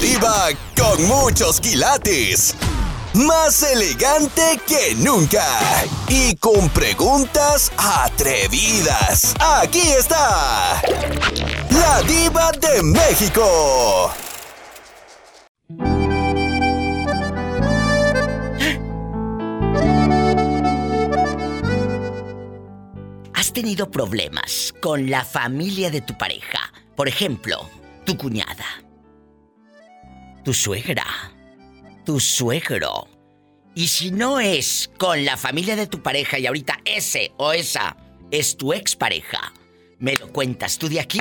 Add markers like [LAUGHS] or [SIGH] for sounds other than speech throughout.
Diva con muchos quilates. Más elegante que nunca. Y con preguntas atrevidas. Aquí está. La diva de México. ¿Has tenido problemas con la familia de tu pareja? Por ejemplo, tu cuñada, tu suegra, tu suegro. Y si no es con la familia de tu pareja y ahorita ese o esa es tu expareja, me lo cuentas tú de aquí,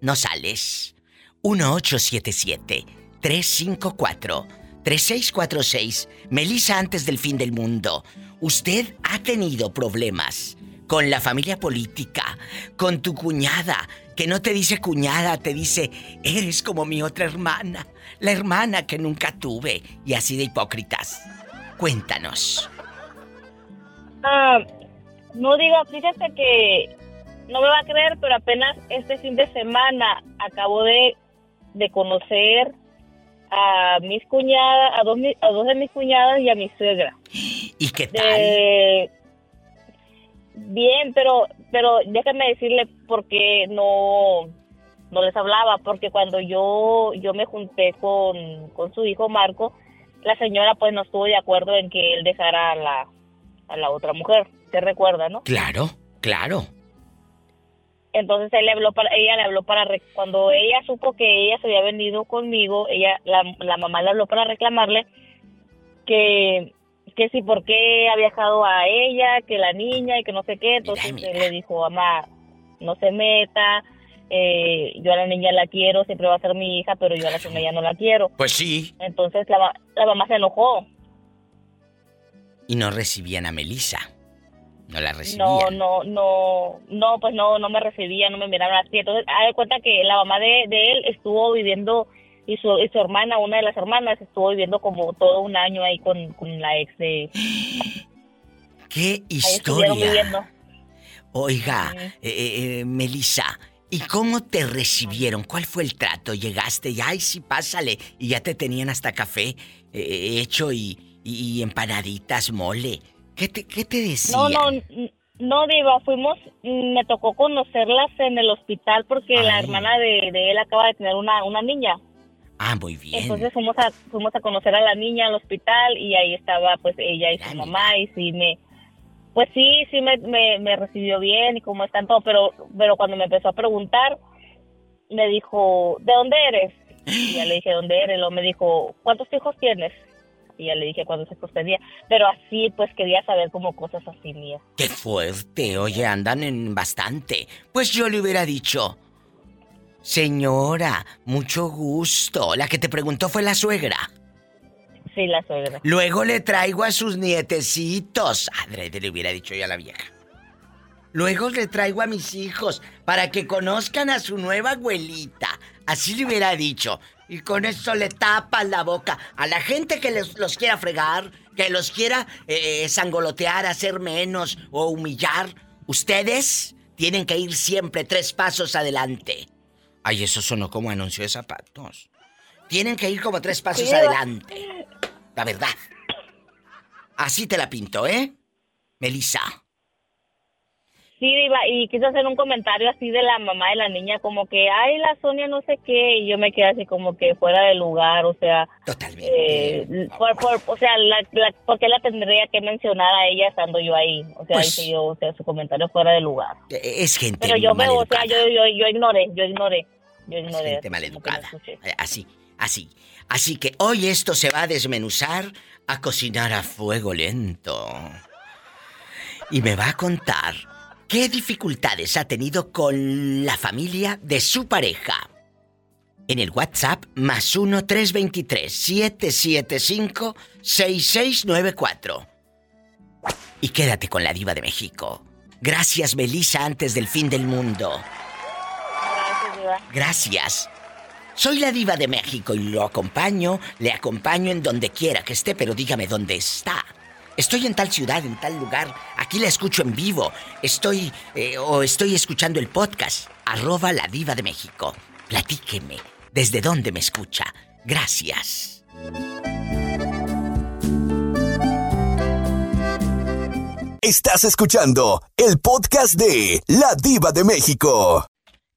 no sales. 1877-354-3646. Melissa antes del fin del mundo. ¿Usted ha tenido problemas con la familia política, con tu cuñada, que no te dice cuñada, te dice, eres como mi otra hermana, la hermana que nunca tuve, y así de hipócritas. Cuéntanos. Ah, no digo, fíjate que no me va a creer, pero apenas este fin de semana acabo de, de conocer a mis cuñadas, a dos, a dos de mis cuñadas y a mi suegra. ¿Y qué tal? De- Bien, pero pero déjame decirle por qué no no les hablaba, porque cuando yo yo me junté con, con su hijo Marco, la señora pues no estuvo de acuerdo en que él dejara a la a la otra mujer, te recuerda, ¿no? Claro, claro. Entonces él le habló para, ella le habló para, re- cuando ella supo que ella se había venido conmigo, ella, la, la mamá le habló para reclamarle que, que si por qué ha viajado a ella, que la niña y que no sé qué, entonces Mira, le dijo, mamá, no se meta, eh, yo a la niña la quiero, siempre va a ser mi hija, pero yo a la niña ya no la quiero. Pues sí. Entonces la, la mamá se enojó. Y no recibían a Melissa. No la recibían. No, no, no, no, pues no, no me recibía, no me miraron así. Entonces, haz de cuenta que la mamá de, de él estuvo viviendo, y su, y su hermana, una de las hermanas, estuvo viviendo como todo un año ahí con, con la ex de... [GASPS] ¡Qué historia! Oiga, Ujú. eh, eh, Melissa, ¿y cómo te recibieron? ¿Cuál fue el trato? Llegaste y, ay, sí, pásale. Y ya te tenían hasta café eh, hecho y, y empanaditas, mole. ¿Qué te, qué te decían? No, no, no, Diva, fuimos, me tocó conocerlas en el hospital porque la hermana de, de él acaba de tener una, una niña. Ah, muy bien. Entonces fuimos a, fuimos a conocer a la niña al hospital y ahí estaba pues ella y su mamá y sí me, pues sí, sí me, me, me recibió bien y cómo están todo, pero, pero cuando me empezó a preguntar, me dijo, ¿de dónde eres? Y ya le dije, ¿dónde eres? Luego me dijo, ¿cuántos hijos tienes? Y ya le dije cuántos hijos tenía, pero así pues quería saber como cosas así mías. ¡Qué fuerte! Oye, andan en bastante. Pues yo le hubiera dicho... Señora, mucho gusto. La que te preguntó fue la suegra. Sí, la suegra. Luego le traigo a sus nietecitos. Adrede le hubiera dicho yo a la vieja. Luego le traigo a mis hijos para que conozcan a su nueva abuelita. Así le hubiera dicho. Y con eso le tapan la boca a la gente que les- los quiera fregar, que los quiera eh, sangolotear, hacer menos o humillar. Ustedes tienen que ir siempre tres pasos adelante. Ay, eso sonó como anuncio de zapatos. Tienen que ir como tres pasos adelante. La verdad. Así te la pinto, ¿eh? Melissa. Sí, Diva, y quise hacer un comentario así de la mamá de la niña, como que, ay, la Sonia no sé qué, y yo me quedé así como que fuera de lugar, o sea, Totalmente. eh, por, por- o sea, la, la, ¿por qué la tendría que mencionar a ella estando yo ahí? O sea, Pues- yo, o sea, su comentario fuera de lugar. Eh, Es gente Pero yo me, o sea, yo, yo, yo ignoré, yo ignoré, yo Es ignoré. gente que no maleducada. Eh, Así, así. Así que hoy esto se va a desmenuzar a cocinar a fuego lento. Y me va a contar qué dificultades ha tenido con la familia de su pareja. En el WhatsApp más 1-323-775-6694. Y quédate con la diva de México. Gracias, Melissa, antes del fin del mundo. Gracias, Diva. Gracias. Soy la diva de México y lo acompaño, le acompaño en donde quiera que esté, pero dígame dónde está. Estoy en tal ciudad, en tal lugar, aquí la escucho en vivo, estoy eh, o estoy escuchando el podcast, arroba la diva de México. Platíqueme, ¿Desde dónde me escucha? Gracias. Estás escuchando el podcast de La Diva de México.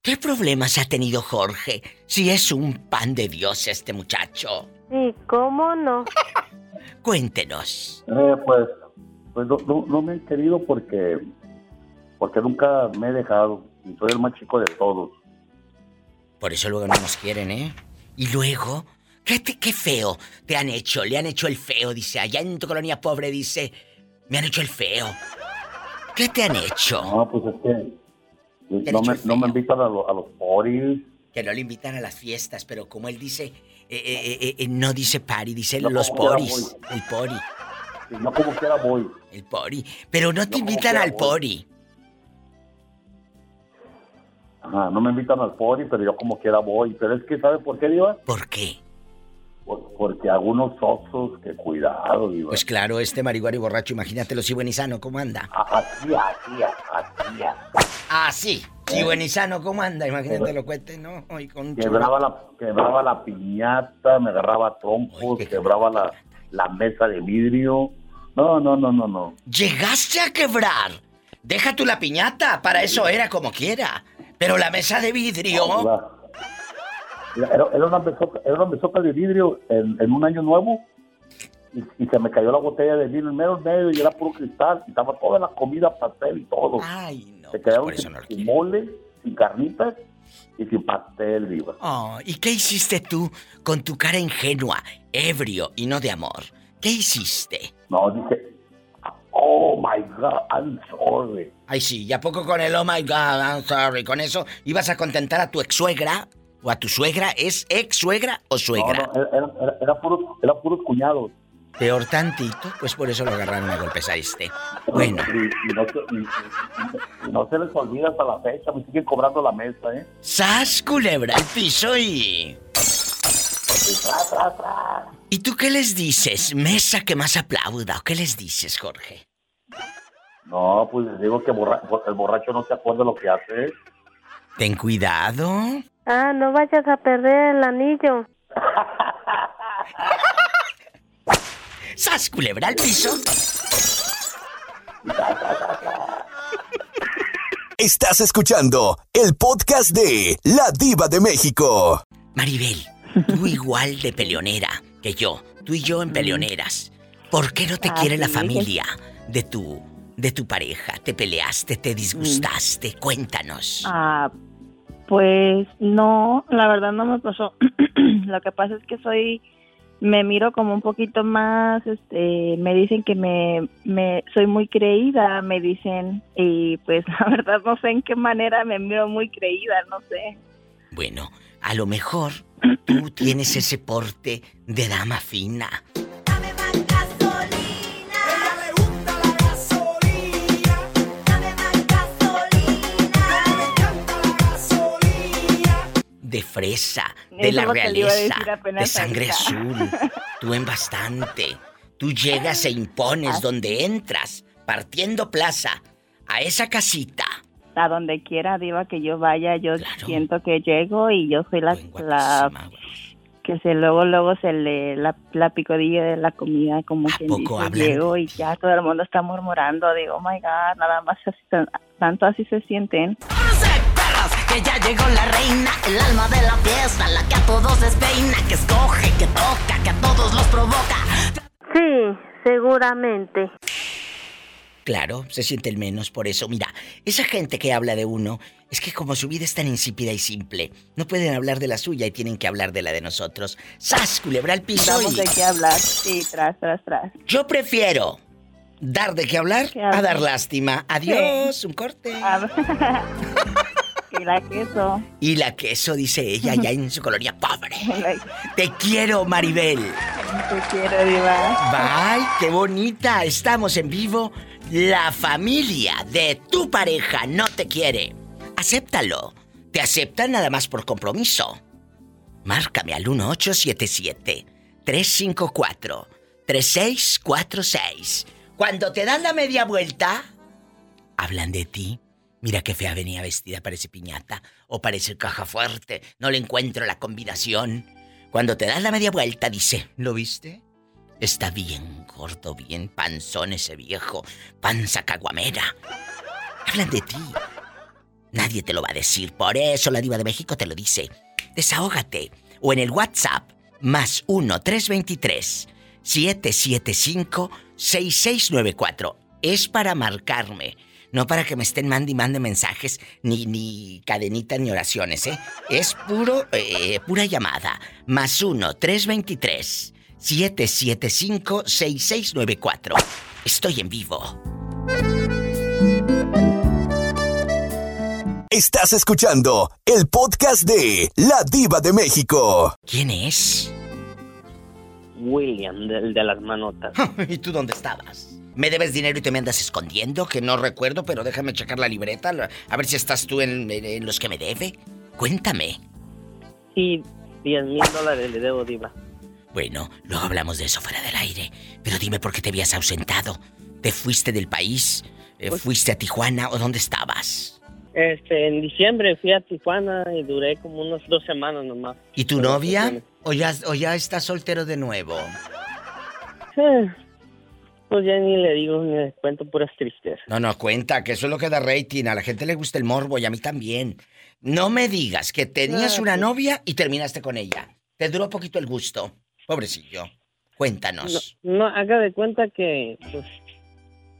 ¿Qué problemas ha tenido Jorge si es un pan de Dios este muchacho? Sí, ¿cómo no? [LAUGHS] Cuéntenos. Eh, pues, pues no, no, no me han querido porque, porque nunca me he dejado y soy el más chico de todos. Por eso luego no nos quieren, ¿eh? Y luego, ¿qué, te- qué feo te han hecho? Le han hecho el feo, dice. Allá en tu colonia pobre dice, me han hecho el feo. ¿Qué te han hecho? No, pues es que ¿Qué no me, no me invitan a, lo- a los poris. Que no le invitan a las fiestas, pero como él dice, eh, eh, eh, no dice party, dice No, los poris. El pori, no como quiera voy. el pori. Pero no te No, invitan al voy. pori. Ajá, no me invitan al pori, pero yo como quiera voy. Pero es que, ¿sabe por qué, Diva? ¿Por qué? Por- porque algunos osos, que cuidado, Diva. Pues claro, este marihuana y borracho, imagínatelo si buen y sano, ¿cómo anda? A- Así, así, así. Ah, sí. Si buen y sano, ¿cómo anda? Imagínate lo cuente, ¿no? Hoy con Quebraba la, quebraba la piñata, me agarraba trompos, qué quebraba la, la mesa de vidrio. No, no, no, no, no. Llegaste a quebrar. Deja tú la piñata, para eso era como quiera. Pero la mesa de vidrio. Era, era una mesoca, era una mesoca de vidrio en, en un año nuevo y, y se me cayó la botella de vino en medio, medio y era puro cristal y estaba toda la comida, pastel y todo. Ay, no. se pues quedaron por eso sin, no sin mole, sin carnitas y sin pastel, viva. Oh, ¿y qué hiciste tú con tu cara ingenua, ebrio y no de amor? ¿Qué hiciste? No, dije, oh my God, I'm sorry. Ay, sí, ¿y a poco con el oh my god, I'm sorry? ¿Con eso ibas a contentar a tu ex suegra? ¿O a tu suegra? ¿Es ex suegra o No, suegra? no, era, era, era puros, era puros cuñados. Peor tantito, pues por eso lo agarraron a golpes a este. Bueno, Y, y no, se- y- y- y no se les olvida hasta la fecha, me siguen cobrando la mesa, ¿eh? sas culebra el piso y... Y tras, tras, tras. ¿Y tú qué les dices? Mesa que más aplauda. ¿O qué les dices, Jorge? No, pues les digo que borra- el borracho no se acuerda lo que hace. Ten cuidado. Ah, no vayas a perder el anillo. ¡Sas, culebra al piso! Estás escuchando el podcast de La Diva de México. Maribel, tú igual de peleonera que yo. Tú y yo en peleoneras. ¿Por qué no te Ah, quiere la familia de tu, de tu pareja? ¿Te peleaste? ¿Te disgustaste? Cuéntanos. Ah, pues no, la verdad no me pasó. [CLEARS THROAT] Lo que pasa es que soy, me miro como un poquito más, este, me dicen que me, me, soy muy creída, me dicen, y pues [LAUGHS] la verdad no sé en qué manera me miro muy creída, no sé. Bueno, a lo mejor tú [CLEARS THROAT] tienes ese porte de dama fina. De fresa, de Eso la que realeza, de sangre ahorita. azul. Tú en bastante. Tú llegas e impones donde entras, partiendo plaza, a esa casita. A donde quiera, diva que yo vaya, yo Claro. siento que llego y yo soy la, la que se luego luego se le la, la picodilla de la comida como ¿A quien poco dice hablan? llego y ya todo el mundo está murmurando digo oh my god nada más así tan- tanto así se sienten Que ya llegó la reina, el alma de la fiesta, la que a todos despeina, que escoge, que toca, que a todos los provoca. Sí, seguramente. Claro, se siente el menos por eso. Mira, esa gente que habla de uno, es que como su vida es tan insípida y simple, no pueden hablar de la suya y tienen que hablar de la de nosotros. ¡Sas, culebra al piso! damos y- de qué hablar sí tras tras tras Yo prefiero dar de qué hablar ¿Qué a hablar? dar lástima. Adiós, un corte. [LAUGHS] Y la queso Y la queso, dice ella, ya en su colonia pobre. [LAUGHS] Te quiero, Maribel. te quiero diva Bye, qué bonita. Estamos en vivo. La familia de tu pareja no te quiere. Acéptalo. Te aceptan nada más por compromiso. Márcame al 1877-354-3646. Cuando te dan la media vuelta, hablan de ti Mira qué fea venía vestida, parece piñata o parece caja fuerte. No le encuentro la combinación. Cuando te das la media vuelta, dice, ¿lo viste? Está bien gordo, bien panzón ese viejo, panza caguamera. Hablan de ti. Nadie te lo va a decir, por eso la diva de México te lo dice. Desahógate. O en el WhatsApp, más 1-323-775-6694. Es para marcarme. No para que me estén mande y mande mensajes, ni, ni cadenitas ni oraciones, ¿eh? Es puro, eh, pura llamada. Más 1-323-775-6694. Estoy en vivo. Estás escuchando el podcast de La Diva de México. ¿Quién es? William, del de las manotas. [LAUGHS] ¿Y tú dónde estabas? ¿Me debes dinero y te me andas escondiendo? Que no recuerdo, pero déjame checar la libreta, a ver si estás tú en, en los que me debe. Cuéntame. Sí, 10 mil dólares le debo, Diva. Bueno, luego hablamos de eso fuera del aire. Pero dime por qué te habías ausentado. ¿Te fuiste del país? Eh, Pues- ¿Fuiste a Tijuana o dónde estabas? Este, en diciembre fui a Tijuana y duré como unas dos semanas nomás. ¿Y tu novia? pues, ¿O ya, ¿O ya estás soltero de nuevo? eh, Pues ya ni le digo, ni le cuento puras tristezas. No, no, cuenta, que eso es lo que da rating. A la gente le gusta el morbo y a mí también. No me digas que tenías una novia y terminaste con ella. Te duró poquito el gusto. Pobrecillo. Cuéntanos. No, no, haga de cuenta que, pues,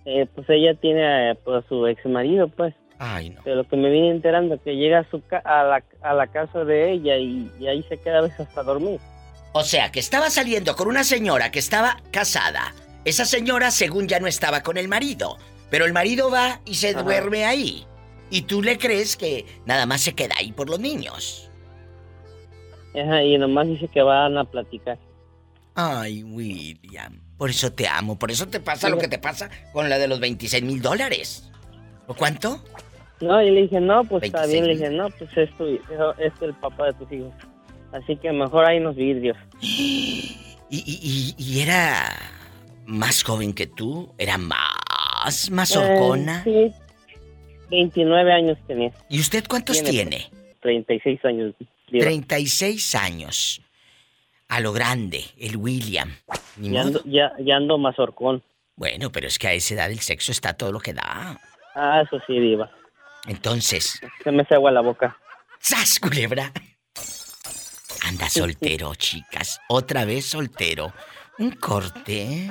eh, pues ella tiene pues, a su ex marido, pues. Ay, no. De lo que me vine enterando, que llega a, su ca- a, la, a la casa de ella y, y ahí se queda a veces hasta dormir. O sea, que estaba saliendo con una señora que estaba casada. Esa señora, según ya no estaba con el marido. Pero el marido va y se Ajá. duerme ahí. Y tú le crees que nada más se queda ahí por los niños. Ajá, y nomás dice que van a platicar. Ay, William. Por eso te amo. Por eso te pasa lo que te pasa con la de los 26 mil dólares. ¿O cuánto? No, y le dije, no, pues está 26 bien. Le dije, no, pues es, tu, es el papá de tus hijos. Así que mejor hay unos vidrios. [GASPS] Y, y- y- y era más joven que tú. Era más, más horcona. Eh, sí, 29 años tenía. ¿Y usted cuántos Tiene, tiene? 36 años. diva. 36 años. A lo grande, el William. Ya ando, ya, ya ando más horcón. Bueno, pero es que a esa edad el sexo está todo lo que da. Ah, eso sí, diva. Entonces, Se me hace agua la boca. ¡zas, culebra! Anda soltero, chicas. Otra vez soltero. Un corte.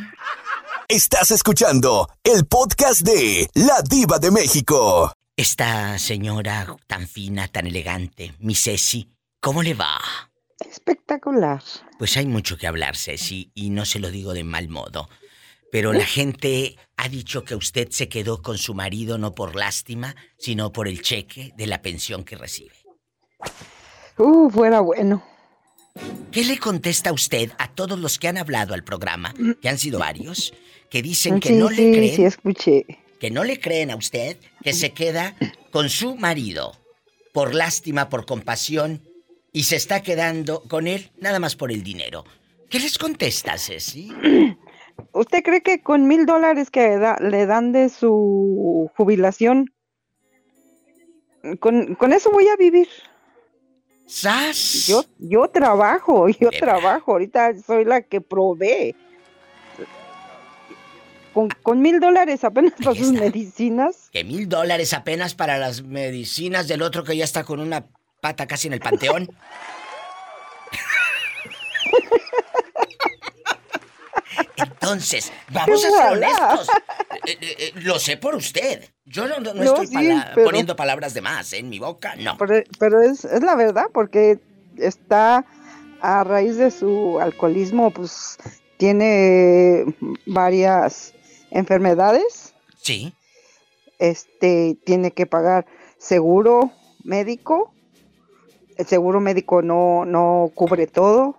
Estás escuchando el podcast de La Diva de México. Esta señora tan fina, tan elegante, mi Ceci, ¿cómo le va? Espectacular. Pues hay mucho que hablar, Ceci, y no se lo digo de mal modo. Pero la gente ha dicho que usted se quedó con su marido no por lástima, sino por el cheque de la pensión que recibe. Uh, fuera bueno. ¿Qué le contesta usted a todos los que han hablado al programa, que han sido varios, que dicen que sí, no le sí, creen, sí, escuché. que no le creen a usted, que se queda con su marido por lástima, por compasión y se está quedando con él nada más por el dinero? ¿Qué les contesta, Ceci? [CLEARS THROAT] ¿Usted cree que con mil dólares que da- le dan de su jubilación, con, con eso voy a vivir? ¡Sas! Yo, yo trabajo, [LAUGHS] yo Debra. trabajo. Ahorita soy la que provee. Con, con mil dólares apenas para sus medicinas. Que mil dólares apenas para las medicinas del otro que ya está con una pata casi en el panteón. [LAUGHS] Entonces, vamos a ser honestos. Eh, eh, eh, lo sé por usted. Yo no, no- no No, estoy sí, pala- pero- poniendo palabras de más en mi boca, no. Pero, pero es, es la verdad, porque está a raíz de su alcoholismo, pues tiene varias enfermedades. Sí, Este tiene que pagar seguro médico. El seguro médico no, no cubre todo.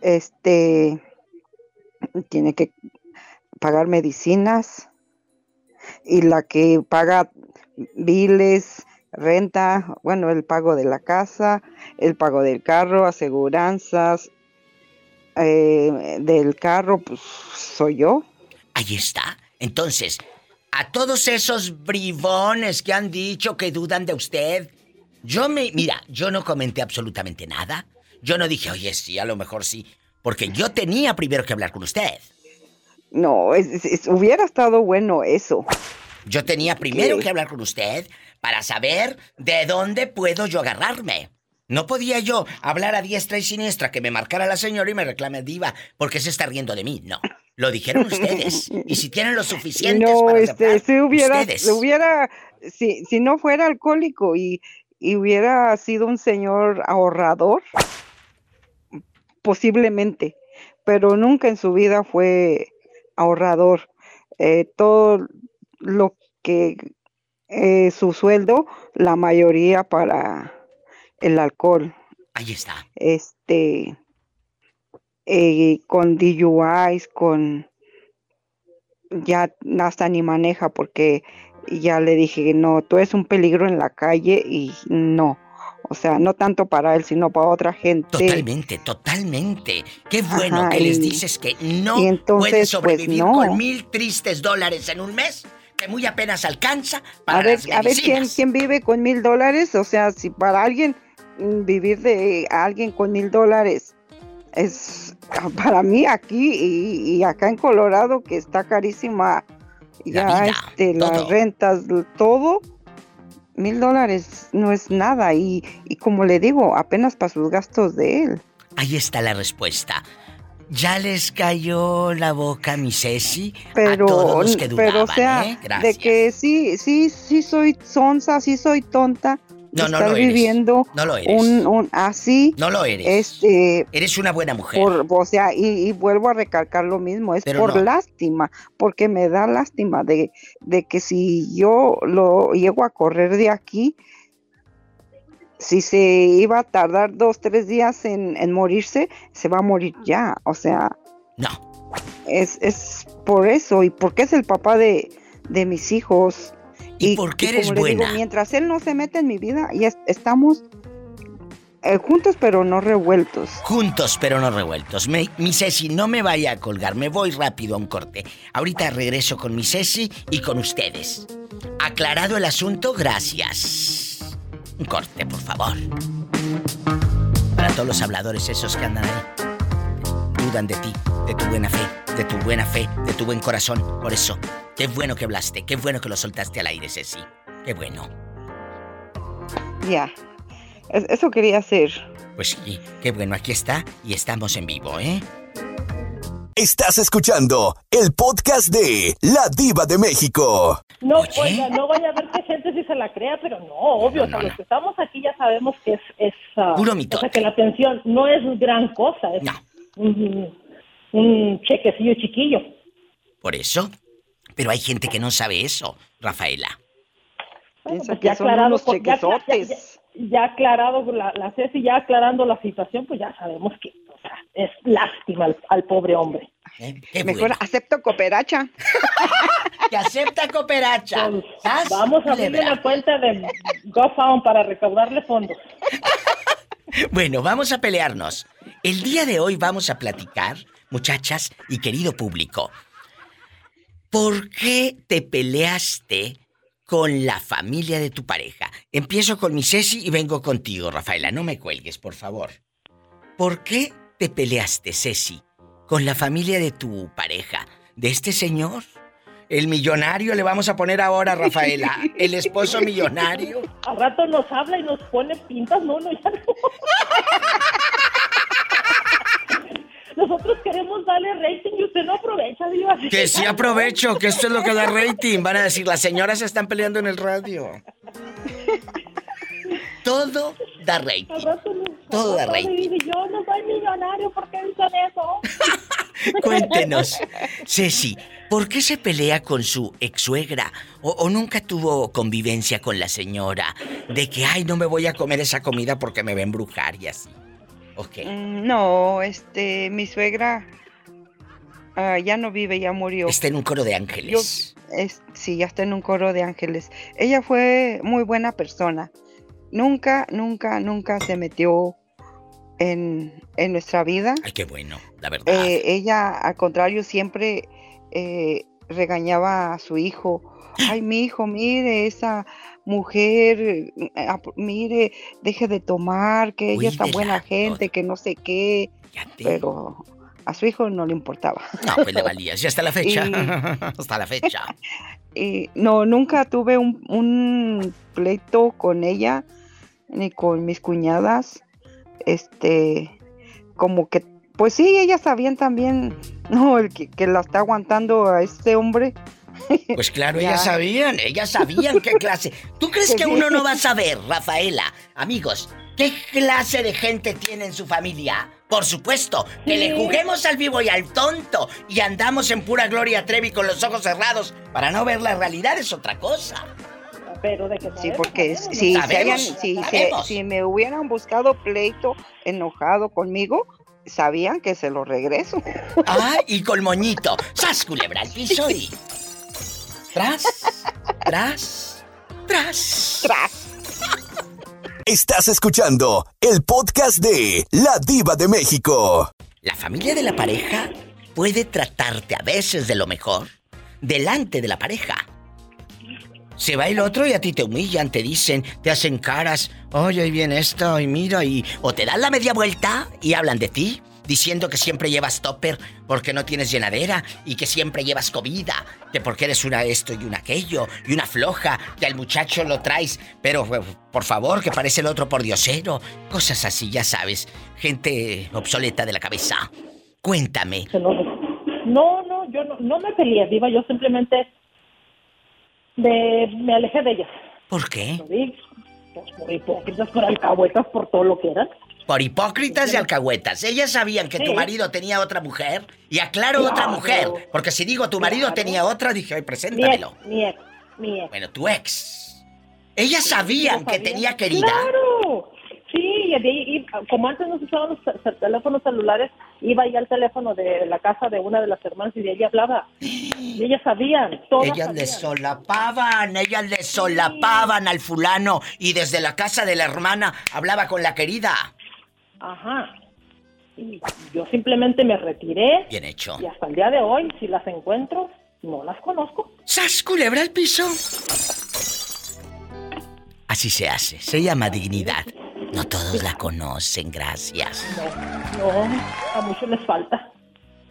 Este tiene que pagar medicinas. Y la que paga biles, renta, bueno, el pago de la casa, el pago del carro, aseguranzas eh, del carro, pues soy yo. ahí está. Entonces, a todos esos bribones que han dicho que dudan de usted, yo me. Mira, yo no comenté absolutamente nada. Yo no dije, oye, sí, a lo mejor sí. Porque yo tenía primero que hablar con usted. No, es- es- hubiera estado bueno eso. Yo tenía primero ¿Qué? que hablar con usted para saber de dónde puedo yo agarrarme. No podía yo hablar a diestra y siniestra que me marcara la señora y me reclame diva porque se está riendo de mí. No. Lo dijeron ustedes. Y si tienen lo suficiente No, para este, aceptar, si hubiera, ustedes. si hubiera, si, si no fuera alcohólico y, y hubiera sido un señor ahorrador, posiblemente, pero nunca en su vida fue ahorrador. Eh, todo lo que eh, su sueldo, la mayoría para el alcohol. Ahí está. Este, eh, con DUIs, con ya hasta ni maneja porque ya le dije, no, tú eres un peligro en la calle y no. O sea, no tanto para él, sino para otra gente. Totalmente, totalmente. Qué bueno Ajá, que les y- dices que no entonces, puedes pues, sobrevivir no. con mil tristes dólares en un mes, que muy apenas alcanza para A ver, las a ver quién, quién vive con mil dólares. O sea, si para alguien mm, vivir de alguien con mil dólares es ah, para mí aquí y, y acá en Colorado que está carísima ya vida, este, las rentas, todo. Mil dólares no es nada y, y como le digo, apenas para sus gastos de él. Ahí está la respuesta. Ya les cayó la boca mi Ceci pero a todos los que dudaban, pero o sea ¿eh? de que sí sí sí soy sonsa sí soy tonta No, no estar lo eres. viviendo No lo eres. un, un así No lo eres. este Eres una buena mujer. por o sea y, y vuelvo a recalcar lo mismo es Pero por no. lástima porque me da lástima de, de que si yo lo llego a correr de aquí si se iba a tardar dos tres días en, en morirse se va a morir ya o sea No. es, es por eso y porque es el papá de, de mis hijos. ¿Y por qué eres como le digo, buena? mientras él no se mete en mi vida, es- estamos eh, juntos pero no revueltos. Juntos pero no revueltos. Me- mi Ceci, no me vaya a colgar, me voy rápido a un corte. Ahorita regreso con mi Ceci y con ustedes. Aclarado el asunto, gracias. Un corte, por favor. Para todos los habladores esos que andan ahí. Dudan de ti, de tu buena fe, de tu buena fe, de tu buen corazón. Por eso, qué bueno que hablaste, qué bueno que lo soltaste al aire, Ceci. Qué bueno. Ya. Es- eso quería hacer. Pues sí, qué bueno, aquí está y estamos en vivo, ¿eh? Estás escuchando el podcast de La Diva de México. No, Oye. oiga, no vaya a ver que gente sí se la crea, pero no, obvio, o sea, los que estamos aquí ya sabemos que es, es ah, Puro o mitote. sea, que la pensión no es gran cosa, es un, un chequecillo chiquillo. Por eso. Pero hay gente que no sabe eso, Rafaela. Bueno, pues ya son aclarado, unos por- ya, ya, ya, chequezotes. ya aclarado la, la Ceci, ya aclarando la situación, pues ya sabemos que o sea, es lástima al, al pobre hombre. ¿eh? Qué Mejor bueno. acepto cooperacha. [LAUGHS] Que acepta cooperacha. ¿Sas? Vamos a abrirle una cuenta de GoFund para recaudarle fondos. [LAUGHS] Bueno, vamos a pelearnos. El día de hoy vamos a platicar, muchachas y querido público. ¿Por qué te peleaste con la familia de tu pareja? Empiezo con mi Ceci y vengo contigo, Rafaela. No me cuelgues, por favor. ¿Por qué te peleaste, Ceci, con la familia de tu pareja? ¿De este señor? El millonario le vamos a poner ahora, Rafaela. El esposo millonario. Al rato nos habla y nos pone pintas, no, no, ya no. Nosotros queremos darle rating y usted no aprovecha, Diva. Que sí aprovecho, que esto es lo que da rating. Van a decir, las señoras se están peleando en el radio. Todo da rating. Todo da rating. yo no soy millonario, ¿por qué dicen eso? [LAUGHS] Cuéntenos, Ceci, ¿por qué se pelea con su ex suegra? O, o nunca tuvo convivencia con la señora? De que, ay, no me voy a comer esa comida porque me va a embrujar y así. Mm, No, este, mi suegra ah, ya no vive, ya murió. Está en un coro de ángeles. Es, sí, ya está en un coro de ángeles. Ella fue muy buena persona. Nunca, nunca, nunca se metió en, en nuestra vida. Ay, qué bueno, la verdad. Eh, ella, al contrario, siempre eh, regañaba a su hijo. Ay, mi hijo, mire, esa mujer, eh, mire, deje de tomar, que ella es tan buena gente, que no sé qué. Pero a su hijo no le importaba. No, pues le valía, sí, hasta la [LAUGHS] fecha. Y- [LAUGHS] hasta la fecha. [LAUGHS] Y no, nunca tuve un, un pleito con ella, ni con mis cuñadas. Este, como que, pues sí, ellas sabían también, [LAUGHS] no, el que, que la está aguantando a este hombre. [LAUGHS] Pues claro, Ya. ellas sabían, ellas sabían qué [LAUGHS] clase. ¿Tú crees que uno no va a saber, Rafaela? Amigos, ¿qué clase de gente tiene en su familia? Por supuesto, que le juguemos al vivo y al tonto y andamos en pura Gloria Trevi con los ojos cerrados para no ver la realidad es otra cosa. Pero de que Sí, porque si, si, Sabemos, hayan- si, se- sabemos. si me hubieran buscado pleito enojado conmigo, sabían que se lo regreso. Ah, y con moñito. ¡Sas, culebra al piso y... Tras, tras, tras. Tras. Estás escuchando el podcast de La Diva de México. La familia de la pareja puede tratarte a veces de lo mejor delante de la pareja. Se va el otro y a ti te humillan, te dicen, te hacen caras, oye, ahí viene esto, y mira, y. O te dan la media vuelta y hablan de ti, diciendo que siempre llevas topper porque no tienes llenadera, y que siempre llevas comida, que porque eres una esto y una aquello, y una floja, que al muchacho lo traes, pero eh, por favor, que parece el otro por diosero. Cosas así, ya sabes. Gente obsoleta de la cabeza. Cuéntame. No, no, yo no, me peleé, Diva, yo simplemente de, me alejé de ellas. ¿Por qué? Pues por hipócritas, por alcahuetas, por todo lo que eran. Por hipócritas y alcahuetas. Ellas sabían que tu marido tenía otra mujer. Y aclaro Claro. otra mujer. Porque si digo tu marido Claro. tenía otra, dije, ay, Mi ex, preséntamelo. mi ex, mi ex. Bueno, tu ex. Ellas sabían Yo que tenía querida. Claro. Sí, y como antes no se usaban los teléfonos celulares, iba ahí al teléfono de la casa de una de las hermanas y de ella hablaba. Y ellas sabían, todas Ellas le solapaban, ellas le solapaban al fulano y desde la casa de la hermana hablaba con la querida. Ajá. Y yo simplemente me retiré Bien hecho. y hasta el día de hoy, si las encuentro, no las conozco. ¡Sas, culebra al piso! Así se hace, se llama dignidad. No todos la conocen, gracias. No, no, a muchos les falta.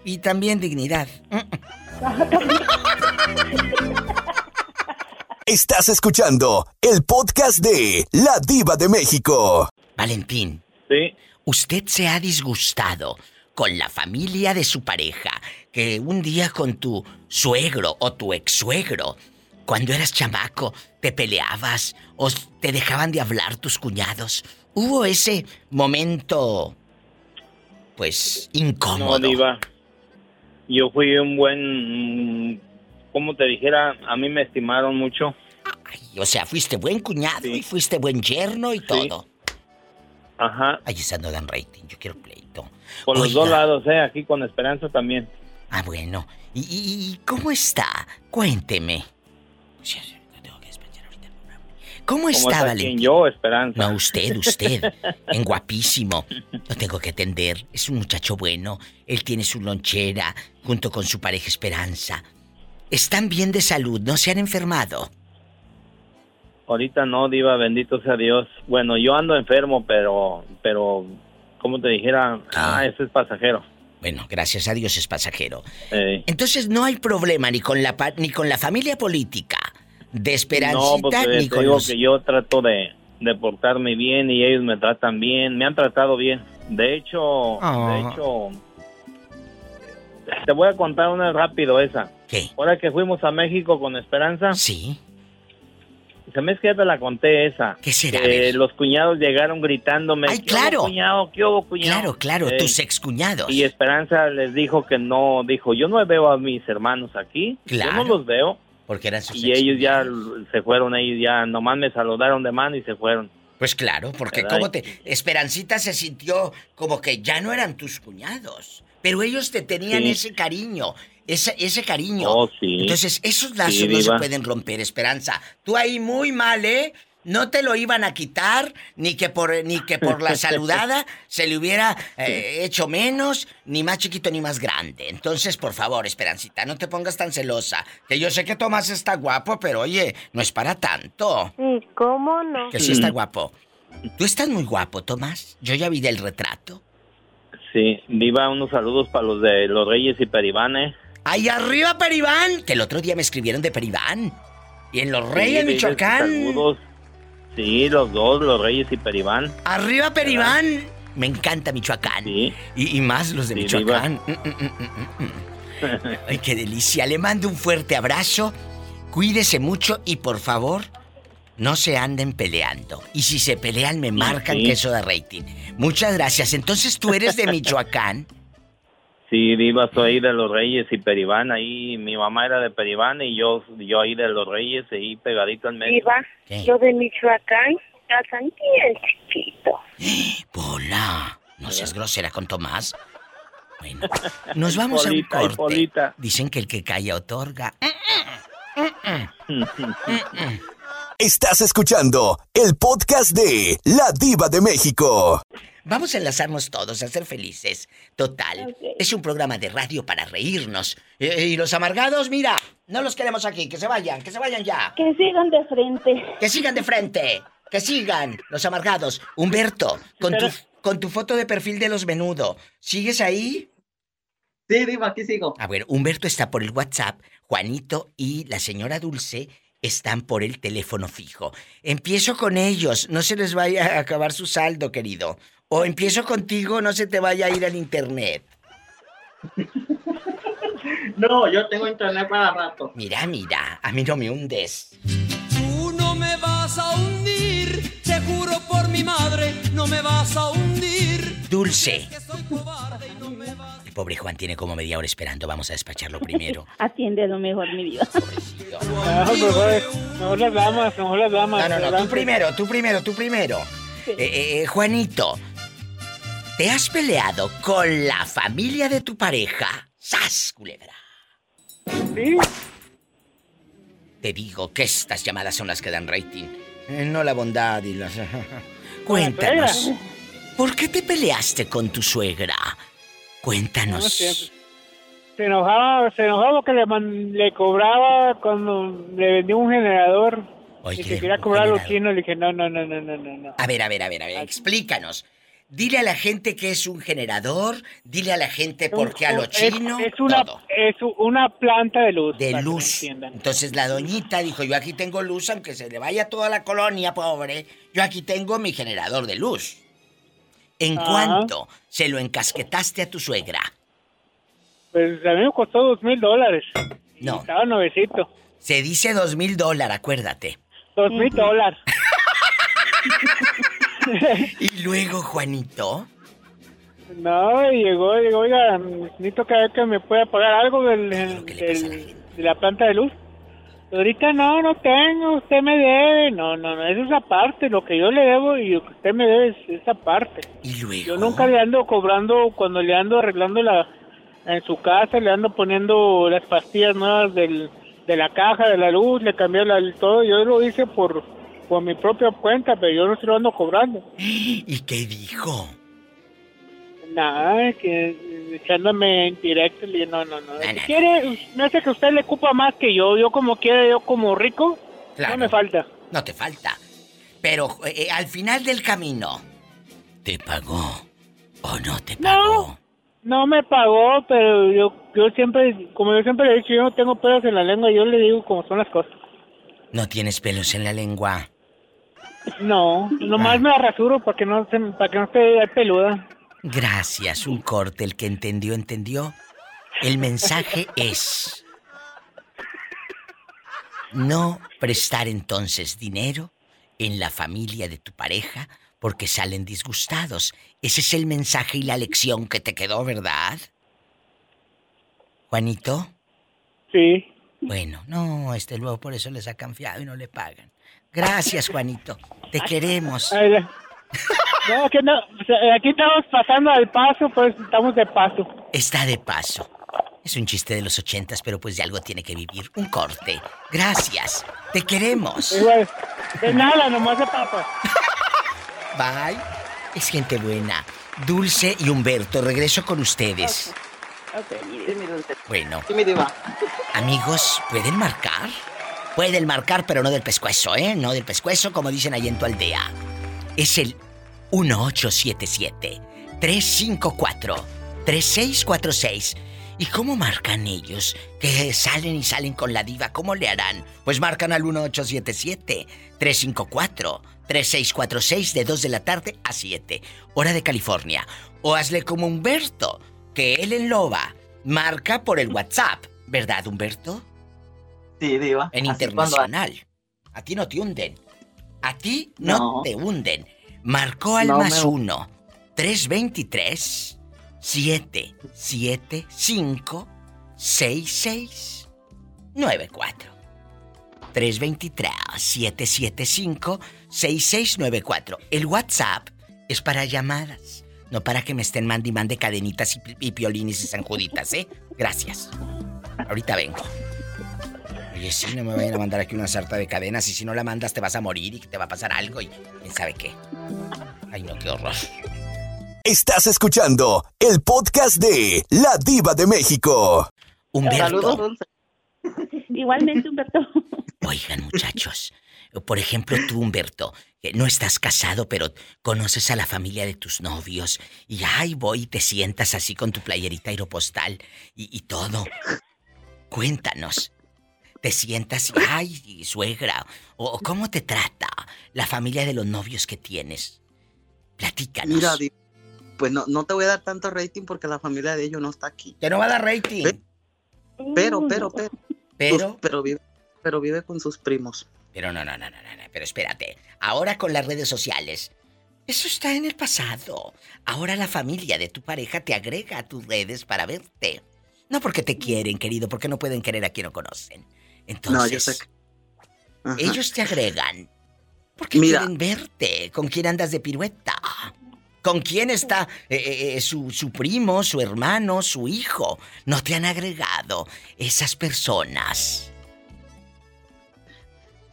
Y también dignidad. [LAUGHS] Estás escuchando el podcast de La Diva de México. Valentín. Sí. ¿Usted se ha disgustado con la familia de su pareja que un día con tu suegro o tu ex suegro, cuando eras chamaco, te peleabas o te dejaban de hablar tus cuñados? ¿Hubo ese momento, pues, incómodo? No, Diva. Yo fui un buen. Como te dijera, a mí me estimaron mucho. O sea, fuiste buen cuñado y fuiste buen yerno y todo. Ajá. Ahí está, no dan rating, yo quiero pleito. Por los dos lados, ¿eh? Aquí con Esperanza también. Ah, bueno. ¿Y, cómo está? Cuénteme. ¿Cómo está, Valentín? yo, Esperanza. No, usted, usted. En guapísimo. Lo tengo que atender. Es un muchacho bueno. Él tiene su lonchera junto con su pareja Esperanza. Están bien de salud, no se han enfermado. Ahorita no, Diva, bendito sea Dios. Bueno, yo ando enfermo, pero, pero, como te dijera, ah, ese es pasajero. Bueno, gracias a Dios es pasajero. Eh, Entonces no hay problema ni con la ni con la familia política de no, Esperancita porque ni te digo que yo trato de, de portarme bien y ellos me tratan bien, me han tratado bien. De hecho, Ah. de hecho, te voy a contar una rápido esa. ¿Qué? Ahora que fuimos a México con Esperanza. Sí. Se me es que ya te la conté esa. ¿Qué será? Ver. los cuñados llegaron gritándome. Ay, "¿Qué hubo, claro. cuñado? ¿Qué hubo, cuñado? Claro, claro, Eh, tus excuñados. Y Esperanza les dijo que no, dijo, yo no veo a mis hermanos aquí, Claro. yo no los veo. Porque eran sus Y ellos ya se fueron, ellos ya nomás me saludaron de mano y se fueron. Pues claro, porque ¿Verdad? como te... Esperancita se sintió como que ya no eran tus cuñados, pero ellos te tenían Sí. ese cariño, ese, ese cariño. Oh, sí. Entonces, esos lazos Sí, no se pueden romper, Esperanza. Tú ahí muy mal, ¿eh? No te lo iban a quitar, ni que por, ni que por la [LAUGHS] saludada se le hubiera eh, hecho menos, ni más chiquito ni más grande. Entonces, por favor, Esperancita, no te pongas tan celosa. Que yo sé que Tomás está guapo, pero oye, no es para tanto. ¿Y cómo no? Que sí está guapo. Tú estás muy guapo, Tomás. Yo ya vi del retrato. Sí, Diva, unos saludos para los de los Reyes y Peribanes. ¡Ahí arriba, Peribán! Que el otro día me escribieron de Peribán. Y en Los Reyes, Sí, Michoacán. Saludos. Sí, los dos, los Reyes y Peribán. Arriba, Peribán. Me encanta Michoacán. Y, y más los de Sí, Michoacán. Mm, mm, mm, mm, mm. Ay, qué delicia. Le mando un fuerte abrazo. Cuídese mucho y por favor, no se anden peleando. Y si se pelean, me marcan sí. que eso da rating. Muchas gracias. Entonces, ¿tú eres de [LAUGHS] Michoacán? Sí, Diva, soy de los Reyes y Peribán. Ahí mi mamá era de Peribán y yo, yo ahí de los Reyes, ahí pegadito al medio. Diva, yo de Michoacán, casan bien chiquito. Pola, no seas grosera con Tomás. Bueno, [LAUGHS] nos vamos a un Polita, corte. Polita. Dicen que el que calla otorga. Estás escuchando el podcast de La Diva de México. Vamos a enlazarnos todos a ser felices. Total, es un programa de radio para reírnos. Eh, y los amargados, mira, no los queremos aquí, que se vayan, que se vayan ya. Que sigan de frente. Que sigan de frente, que sigan los amargados. Humberto, con tu, con tu foto de perfil de los menudo, ¿sigues ahí? Sí, Diva, aquí sigo. A ver, Humberto está por el WhatsApp, Juanito y la señora Dulce están por el teléfono fijo. Empiezo con ellos, no se les vaya a acabar su saldo, querido. O empiezo contigo, no se te vaya a ir al internet. No, yo tengo internet para rato. Mira, mira, a mí no me hundes. Tú no me vas a hundir, te juro por mi madre, no me vas a hundir. Dulce. El pobre Juan tiene como media hora esperando, vamos a despacharlo primero. [LAUGHS] Atiende lo mejor, mi vida. [LAUGHS] Ah, mejor, mejor las damas, mejor las damas. No, no, no, tú primero, tú primero, tú primero. Eh, eh, Juanito, ¿te has peleado con la familia de tu pareja? ¡Sas, culebra! Sí. Te digo que estas llamadas son las que dan rating. eh, no la bondad y las... [LAUGHS] Cuéntanos. ¿Por qué te peleaste con tu suegra? Cuéntanos. No. Se enojaba, se enojaba porque le, man- le cobraba cuando le vendí un generador. Oye, y se quería cobrar los chinos. Le dije, no, no, no, no, no. no. A ver, a ver, a ver, a ver, explícanos. Dile a la gente que es un generador, dile a la gente por qué a lo chino. Es, una, todo. es una planta de luz. De luz. Entonces la doñita dijo, yo aquí tengo luz, aunque se le vaya toda la colonia, pobre, yo aquí tengo mi generador de luz. ¿En cuánto se lo encasquetaste a tu suegra? Pues a mí me costó dos mil dólares. No. Estaba nuevecito. Se dice dos mil dólares, acuérdate. Dos mil dólares. [LAUGHS] [LAUGHS] Y luego, Juanito, No, llegó, llegó, oiga, necesito que, que me pueda pagar algo del, del- de la planta de luz. Ahorita no, no tengo, usted me debe. No, no, no, eso es aparte, lo que yo le debo y lo que usted me debe es esa parte. Y luego. Yo nunca le ando cobrando cuando le ando arreglando la en su casa, le ando poniendo las pastillas nuevas del, de la caja, de la luz, le cambié la, todo. Yo lo hice por, por mi propia cuenta, pero yo no se lo ando cobrando. [GASPS] ¿y qué dijo? Nada, que echándome en directo, no, no, no. Si quiere, me hace que usted le ocupa más que yo. Yo como quiera, yo como rico, Claro. no me falta. No te falta. Pero eh, al final del camino, ¿te pagó o no te No, no me pagó, pero yo, yo siempre, como yo siempre le he dicho, yo no tengo pedos en la lengua, yo le digo cómo son las cosas. No tienes pelos en la lengua. No, nomás me la rasuro para que no se, para que no esté peluda. Gracias, un corte. El que entendió, entendió. El mensaje es... No prestar entonces dinero en la familia de tu pareja porque salen disgustados. Ese es el mensaje y la lección que te quedó, ¿verdad? Juanito. Sí. Bueno, no, este luego por eso le sacan fiado y no le pagan. Gracias, Juanito. Te queremos. [LAUGHS] No, aquí, no, sea, aquí estamos pasando al paso, pues estamos de paso. Está de paso. Es un chiste de los ochentas, pero pues de algo tiene que vivir. Un corte. Gracias. Te queremos. Igual. De nada, nomás de papa. [LAUGHS] Bye. Es gente buena. Dulce y Humberto, regreso con ustedes. Bueno. Amigos, ¿pueden marcar? Pueden marcar, pero no del pescuezo, ¿eh? No del pescuezo, como dicen ahí en tu aldea. Es el 1877-354-3646. ¿Y cómo marcan ellos? Que salen y salen con la diva, ¿cómo le harán? Pues marcan al 1877-354-3646 de 2 de la tarde a 7, hora de California. O hazle como Humberto, que él en Loba marca por el WhatsApp, ¿verdad, Humberto? Sí, diva. En Así internacional. A ti no te hunden. A ti no, No. te hunden. Marcó al No más me- uno. 323 775 6694. 323 775 6694. El WhatsApp es para llamadas, no para que me estén mande y mande cadenitas y, pi- y piolines y sanjuditas, ¿eh? Gracias. Ahorita vengo. Oye, sí, no me vayan a mandar aquí una sarta de cadenas y si no la mandas te vas a morir y te va a pasar algo y quién sabe qué. Ay, no, qué horror. Estás escuchando el podcast de La Diva de México. Humberto. Igualmente, Humberto. Oigan, muchachos. Por ejemplo, tú, Humberto, que no estás casado, pero conoces a la familia de tus novios. Y ay, voy y te sientas así con tu playerita aeropostal y, y todo. Cuéntanos. Te sientas y ay, suegra. O, cómo te trata la familia de los novios que tienes. Platícanos. Mira, pues no, no te voy a dar tanto rating porque la familia de ellos no está aquí. Que no va a dar rating. Pero, pero, pero. Pero. Pero vive, pero vive con sus primos. Pero no, no, no, no, no, no, pero espérate. Ahora con las redes sociales, eso está en el pasado. Ahora la familia de tu pareja te agrega a tus redes para verte. No porque te quieren, querido, porque no pueden querer a quien no conocen. Entonces, No, yo sé que- ellos te agregan porque Mira. quieren verte. ¿Con quién andas de pirueta? ¿Con quién está eh, eh, eh, su, su primo, su hermano, su hijo? No te han agregado esas personas.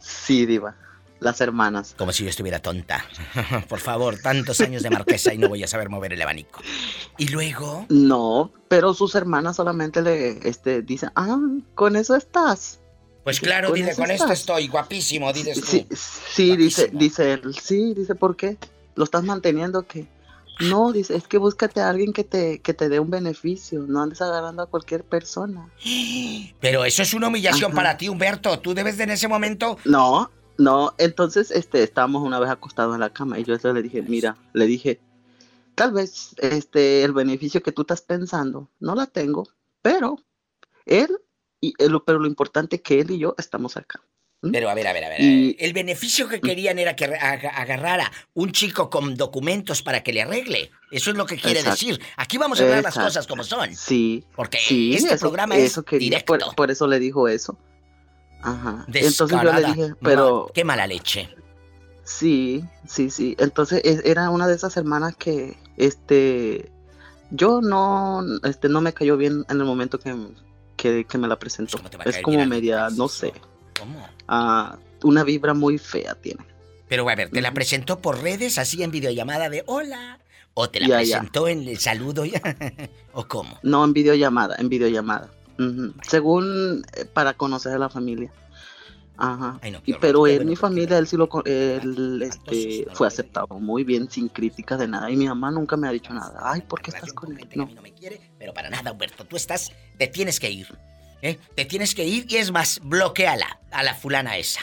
Sí, Diva. Las hermanas. Como si yo estuviera tonta. [LAUGHS] Por favor, tantos años de marquesa y no voy a saber mover el abanico. Y luego, No, pero sus hermanas solamente le este, dicen, ah, con eso estás. pues claro, Con dile, con esto estoy, guapísimo, diles tú. Sí, sí dice, dice él, sí, dice, ¿por qué? ¿Lo estás manteniendo que No, dice, es que búscate a alguien que te, que te dé un beneficio, no andes agarrando a cualquier persona. Pero eso es una humillación Ajá. para ti, Humberto. Tú debes de en ese momento... No, no, entonces este estábamos una vez acostados en la cama y yo eso le dije, mira, le dije, tal vez este el beneficio que tú estás pensando no la tengo, pero él y él- pero lo importante es que él y yo estamos acá. Pero a ver, a ver, a ver. Y- El beneficio que querían era que aga- agarrara un chico con documentos para que le arregle. Eso es lo que quiere Exacto. decir. Aquí vamos a hablar las cosas como son. Sí. Porque sí, este eso- programa es eso quería, por, por eso le dijo eso. Ajá. Entonces yo le dije, pero Ma- qué mala leche. Sí, sí, sí. Entonces es- era una de esas hermanas que, este, yo no, este, no me cayó bien en el momento que, que, que me la presentó. Es como media, no sé, ¿Cómo? ah, una vibra muy fea tiene. Pero a ver, ¿te la presentó por redes así en videollamada de hola? ¿O te la Ya, ya. presentó en el saludo? [LAUGHS] ¿O cómo? No en videollamada, en videollamada. Ujú. Según eh, para conocer a la familia. Ajá. Ay, no, pero él, mi familia, él sí lo, él, este, fue aceptado muy bien, sin críticas de nada. Y mi mamá nunca me ha dicho nada. Ay, ¿por qué estás con él? No. Pero para nada, Humberto. Tú estás, te tienes que ir. ¿Eh? Te tienes que ir y es más, bloqueala a la fulana esa.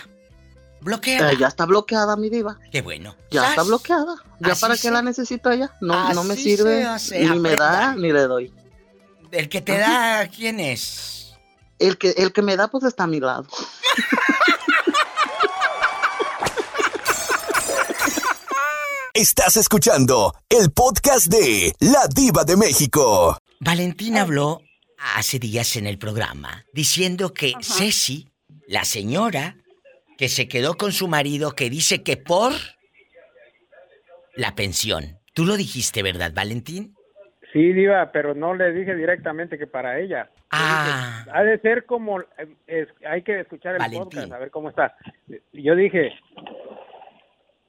Bloqueala. Eh, ya está bloqueada, mi diva. Qué bueno. Ya ¡Sas! está bloqueada. ¿Ya Así para qué la necesito ella? No, no me sirve. ni me da, ni le doy. El que te da, ¿quién es? El que, el que me da, pues está a mi lado. Estás escuchando el podcast de La Diva de México. Valentina habló hace días en el programa diciendo que Ceci, la señora que se quedó con su marido, que dice que por la pensión. Tú lo dijiste, ¿verdad, Valentín? Sí, Diva, pero no le dije directamente que para ella. Ah. Ha de ser como, eh, es- hay que escuchar el Valentín. podcast, a ver cómo está. Yo dije,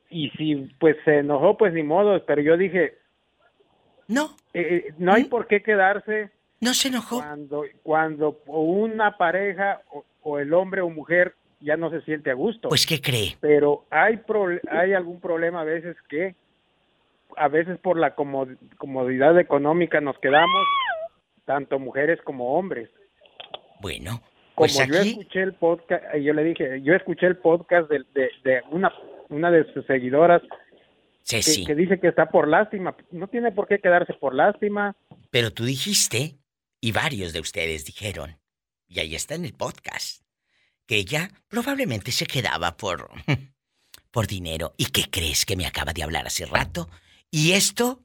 y si pues se enojó, pues ni modo, pero yo dije, no, eh, no hay por qué quedarse. No se enojó. Cuando, cuando una pareja o, o el hombre o mujer ya no se siente a gusto. Pues, ¿qué cree? Pero hay, prole- hay algún problema a veces que, a veces por la como- comodidad económica nos quedamos, tanto mujeres como hombres. Bueno, Como pues yo escuché el podcast, eh, yo le dije, yo escuché el podcast de, de, de una, una de sus seguidoras que, que dice que está por lástima. No tiene por qué quedarse por lástima. pero tú dijiste, y varios de ustedes dijeron, y ahí está en el podcast, que ella probablemente se quedaba por, [LAUGHS] por dinero. ¿Y qué crees que me acaba de hablar hace rato? Y esto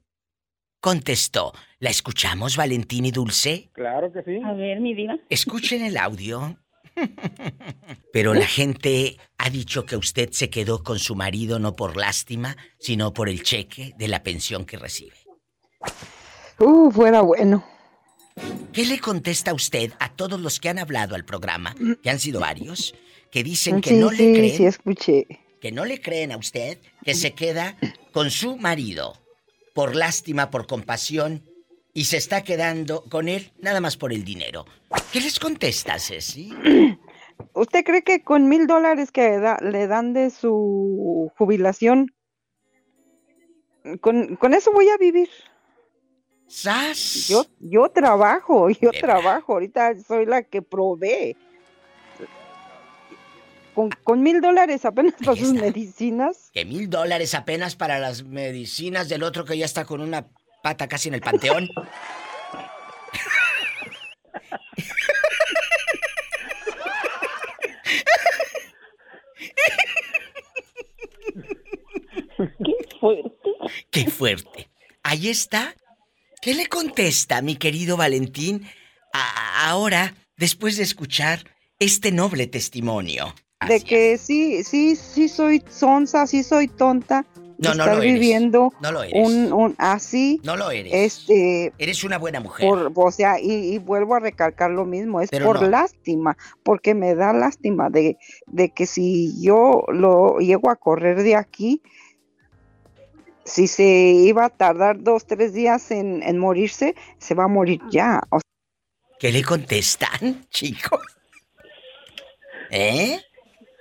contestó. ¿La escuchamos, Valentín y Dulce? Claro que sí. A ver, mi diva. Escuchen el audio. [LAUGHS] Pero la gente ha dicho que usted se quedó con su marido no por lástima, sino por el cheque de la pensión que recibe. Uh, fuera bueno. ¿Qué le contesta usted a todos los que han hablado al programa, que han sido varios, que dicen que sí, no le sí, creen, sí, escuché. que no le creen a usted, que se queda con su marido por lástima, por compasión y se está quedando con él nada más por el dinero? ¿Qué les contesta, Ceci? [CLEARS THROAT] ¿Usted cree que con mil dólares que da- le dan de su jubilación, con, con eso voy a vivir? ¡Sas! Yo, yo trabajo, [LAUGHS] yo trabajo, ahorita soy la que provee. Con, con mil dólares apenas para sus medicinas. Que mil dólares apenas para las medicinas del otro que ya está con una pata casi en el panteón. [LAUGHS] Qué fuerte. ¡Qué fuerte! Ahí está. ¿Qué le contesta, mi querido Valentín, a- ahora, después de escuchar este noble testimonio? De que sí, sí, sí soy sonsa, sí soy tonta. No, no lo eres. viviendo No lo eres. un, un así. No lo eres. Este, Eres una buena mujer. por, o sea, y, y vuelvo a recalcar lo mismo, es Pero por no. lástima, porque me da lástima de, de que si yo lo llego a correr de aquí, si se iba a tardar dos, tres días en, en morirse, se va a morir ya. O ¿Qué le contestan, [LAUGHS] chicos? ¿Eh?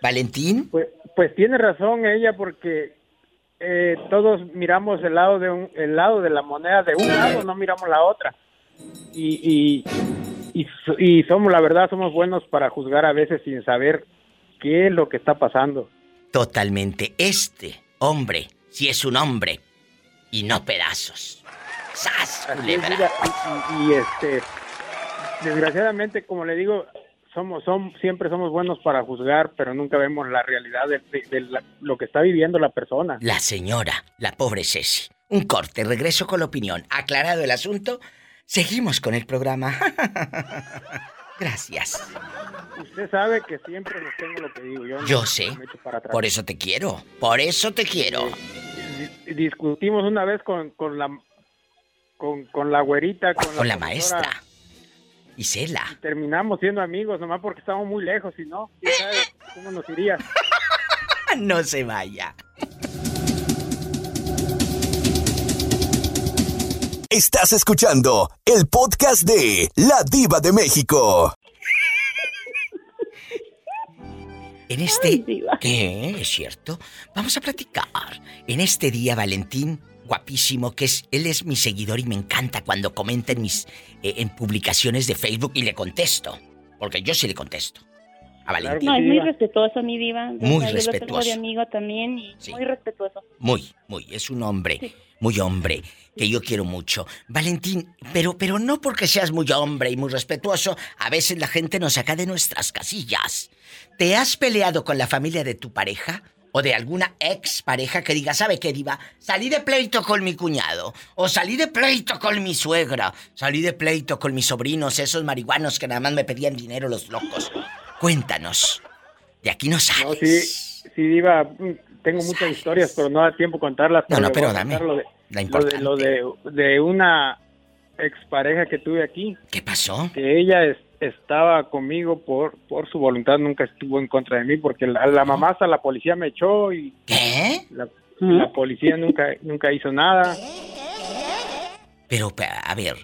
¿Valentín? Pues, pues tiene razón ella porque eh, todos miramos el lado de un, el lado de la moneda de un lado, no miramos la otra. Y, y, y, so- y somos, la verdad, somos buenos para juzgar a veces sin saber qué es lo que está pasando. Totalmente. Este hombre, si es un hombre, y no pedazos. ¡Sas, es, y, y- y, este, desgraciadamente, como le digo, somos, son, siempre somos buenos para juzgar, pero nunca vemos la realidad de, de- de la- lo que está viviendo la persona. La señora, la pobre Ceci. Un corte, regreso con la opinión. Aclarado el asunto, seguimos con el programa. [LAUGHS] Gracias. Usted sabe que siempre les tengo lo que digo. Yo, no sé. me echo para atrás. Por eso te quiero. Por eso te quiero. Di- discutimos una vez con, con la con, con la güerita, con, Con la profesora, maestra. Isela. y terminamos siendo amigos, nomás porque estábamos muy lejos, y no, quién sabe cómo nos iría. [LAUGHS] No se vaya. Estás escuchando el podcast de La Diva de México. En este... ¿Qué? ¿Es cierto? Vamos a platicar. En este día, Valentín, guapísimo, que es... Él es mi seguidor y me encanta cuando comenta en mis... eh, en publicaciones de Facebook y le contesto. Porque yo sí le contesto. A Valentín. No, es muy respetuoso, mi diva. O sea, Muy Yo lo tengo respetuoso. de amigo también y muy respetuoso. Muy, muy, es un hombre, muy hombre, que yo quiero mucho. Valentín, pero, pero no porque seas muy hombre y muy respetuoso, a veces la gente nos saca de nuestras casillas. ¿Te has peleado con la familia de tu pareja? ¿O de alguna ex pareja que diga, ¿sabe qué, Diva? Salí de pleito con mi cuñado. O salí de pleito con mi suegra. Salí de pleito con mis sobrinos, esos marihuanos que nada más me pedían dinero los locos. Cuéntanos. De aquí no sales. No, sí, sí, Diva, tengo muchas historias, pero no da tiempo contarlas. No, no, pero dame Lo de, la lo de, lo de, de una expareja que tuve aquí. ¿Qué pasó? Que ella es- estaba conmigo por, por su voluntad, nunca estuvo en contra de mí, porque la, la mamá hasta la policía me echó y ¿Qué? la, la policía nunca, nunca hizo nada. Pero, a ver,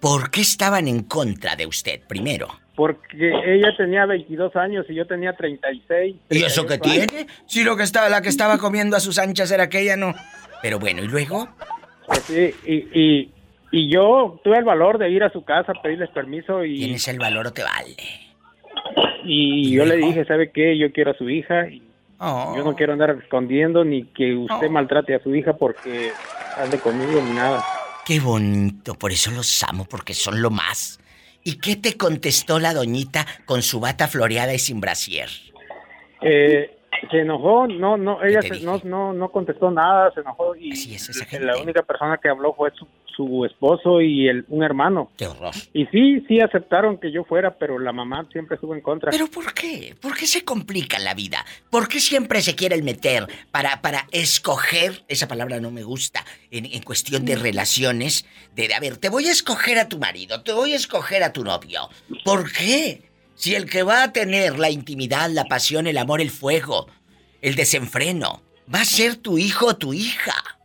¿por qué estaban en contra de usted primero? Porque ella tenía 22 años y yo tenía 36. ¿Y eso qué 38 años. tiene? Si lo que estaba, la que estaba comiendo a sus anchas era aquella, no. Pero bueno, ¿y luego? Pues sí, y, y, y yo tuve el valor de ir a su casa, pedirles permiso y... Tienes el valor o te vale. Y yo le dije, ¿sabe qué? Yo quiero a su hija y Oh. yo no quiero andar escondiendo ni que usted maltrate a su hija porque ande conmigo ni nada. Qué bonito, por eso los amo, porque son lo más. ¿Y qué te contestó la doñita con su bata floreada y sin brasier? Eh, se enojó, no, no, ella se- no, no, no contestó nada, se enojó y la única persona que habló fue su, su esposo y el, un hermano. Qué horror. Y sí, sí aceptaron que yo fuera, pero la mamá siempre estuvo en contra. ¿Pero por qué? ¿Por qué se complica la vida? ¿Por qué siempre se quiere el meter para, para escoger? Esa palabra no me gusta. En, en cuestión de relaciones, de, de, a ver, te voy a escoger a tu marido, te voy a escoger a tu novio. ¿Por qué? Si el que va a tener la intimidad, la pasión, el amor, el fuego, el desenfreno, va a ser tu hijo o tu hija.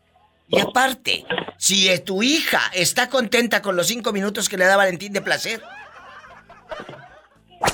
Y aparte, si tu hija está contenta con los cinco minutos que le da Valentín de placer,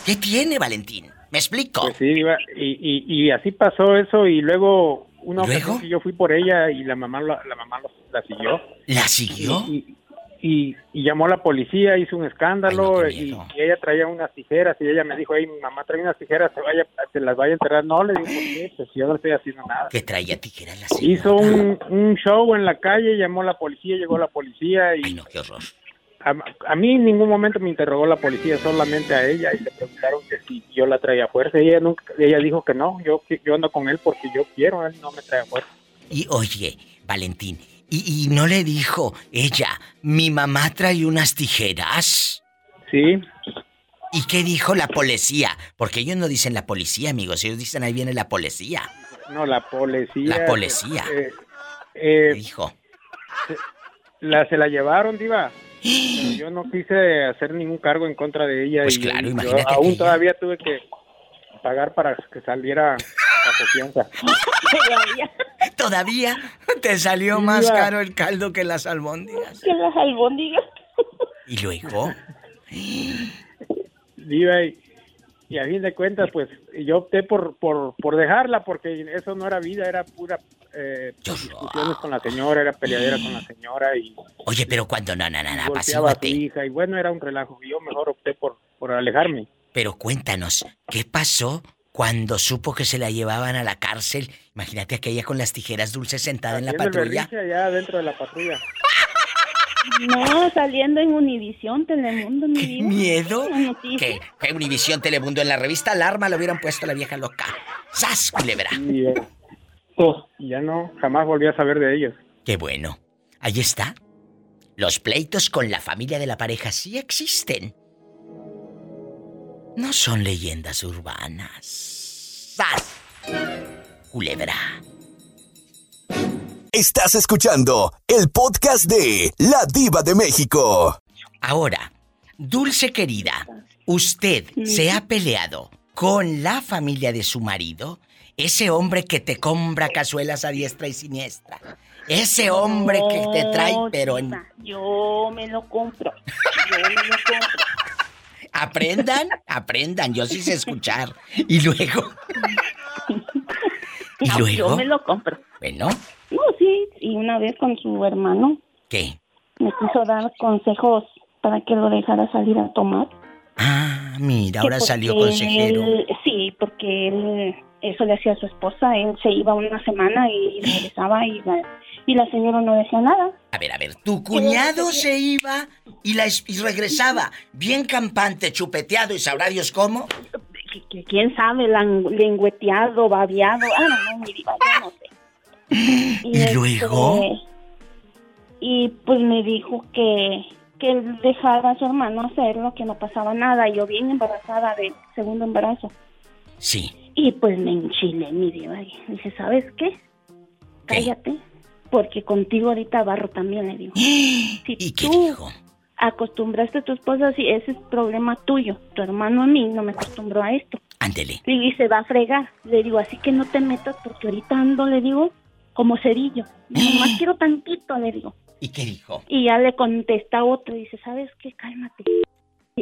¿qué tiene Valentín? ¿Me explico? Pues sí, iba- y, y, y así pasó eso y luego una ¿Luego? ocasión que yo fui por ella y la mamá la, la mamá la siguió. ¿La siguió? Y, y, y llamó a la policía, hizo un escándalo y, y ella traía unas tijeras y ella me dijo, hey, mi mamá trae unas tijeras, se, vaya, se las vaya a enterrar. No, le digo, ¿por qué? Pues yo no estoy haciendo nada. Que traía tijeras la Hizo un, un show en la calle, llamó a la policía, llegó la policía y... Ay, no, qué horror. A, a mí en ningún momento me interrogó la policía, solamente a ella y le preguntaron que si yo la traía a fuerza. Y ella, nunca, ella dijo que no, yo, yo ando con él porque yo quiero, él no me trae a fuerza. Y oye, Valentín, ¿y, y no le dijo ella, mi mamá trae unas tijeras? Sí. ¿Y qué dijo la policía? Porque ellos no dicen la policía, amigos, ellos dicen ahí viene la policía. No, la policía. La policía. eh, eh, dijo? Se, la, se la llevaron, Diva. Pero [GASPS] yo no quise hacer ningún cargo en contra de ella. Pues y claro, yo imagínate que aún ella- todavía tuve que pagar para que saliera a confianza. [LAUGHS] [LAUGHS] Todavía [LAUGHS] te salió más iba. caro el caldo que las albóndigas. Que las albóndigas. ¿Y luego? Diva, y, y a fin de cuentas, pues yo opté por, por, por dejarla porque eso no era vida, era pura eh, discusiones con la señora, era peleadera con la señora y Oye, pero cuando no, no, no, no, golpeaba a su hija y bueno, era un relajo. y Yo mejor opté por, por alejarme. Pero cuéntanos, ¿qué pasó cuando supo que se la llevaban a la cárcel? Imagínate aquella con las tijeras dulces sentada en la patrulla. allá dentro de la patrulla. No, saliendo en Univisión, Telemundo, mi vida. ¿Miedo? ¿Qué? ¿Qué Univisión Telemundo en la revista Alarma le hubieran puesto a la vieja loca? ¡Sas, culebra! Y, eh, pues, ya no, jamás volví a saber de ellos. Qué bueno. Ahí está. Los pleitos con la familia de la pareja sí existen. No son leyendas urbanas. ¡Sas! Culebra. Estás escuchando el podcast de La Diva de México. Ahora, Dulce querida, ¿usted se ha peleado con la familia de su marido? Ese hombre que te compra cazuelas a diestra y siniestra. Ese hombre que te trae, pero en... Yo me lo compro. Yo me lo compro. Aprendan, aprendan, yo sí sé escuchar. Y luego... ¿Y No, luego? Yo me lo compro. Bueno, No, sí, y una vez con su hermano ¿qué? me quiso dar consejos para que lo dejara salir a tomar. Ah, mira, ahora salió consejero. él- sí, porque él eso le hacía a su esposa. Él se iba una semana y regresaba y la, y la señora no decía nada. A ver, a ver, tu cuñado se iba y, la, y regresaba bien campante, chupeteado y sabrá Dios cómo. Quién sabe, lengüeteado, babeado. Ah, no, no, mi diva, yo no sé. [GASPS] ¿Y este, luego? Y pues me dijo que, que él dejara a su hermano hacerlo, que no pasaba nada. Yo bien embarazada del segundo embarazo. Sí. Y pues me enchilé, mi diva. Y dije, ¿sabes qué? Cállate. Porque contigo ahorita barro también, le digo. [GASPS] Si ¿Y qué tú dijo? acostumbraste a tu esposa así, ese es problema tuyo. Tu hermano a mí no me acostumbró a esto. Ándele. Y se va a fregar. Le digo, así que no te metas porque ahorita ando, le digo, como cerillo. Nomás [GASPS] quiero tantito, le digo. ¿Y qué dijo? Y ya le contesta otro, dice, ¿sabes qué? Cálmate.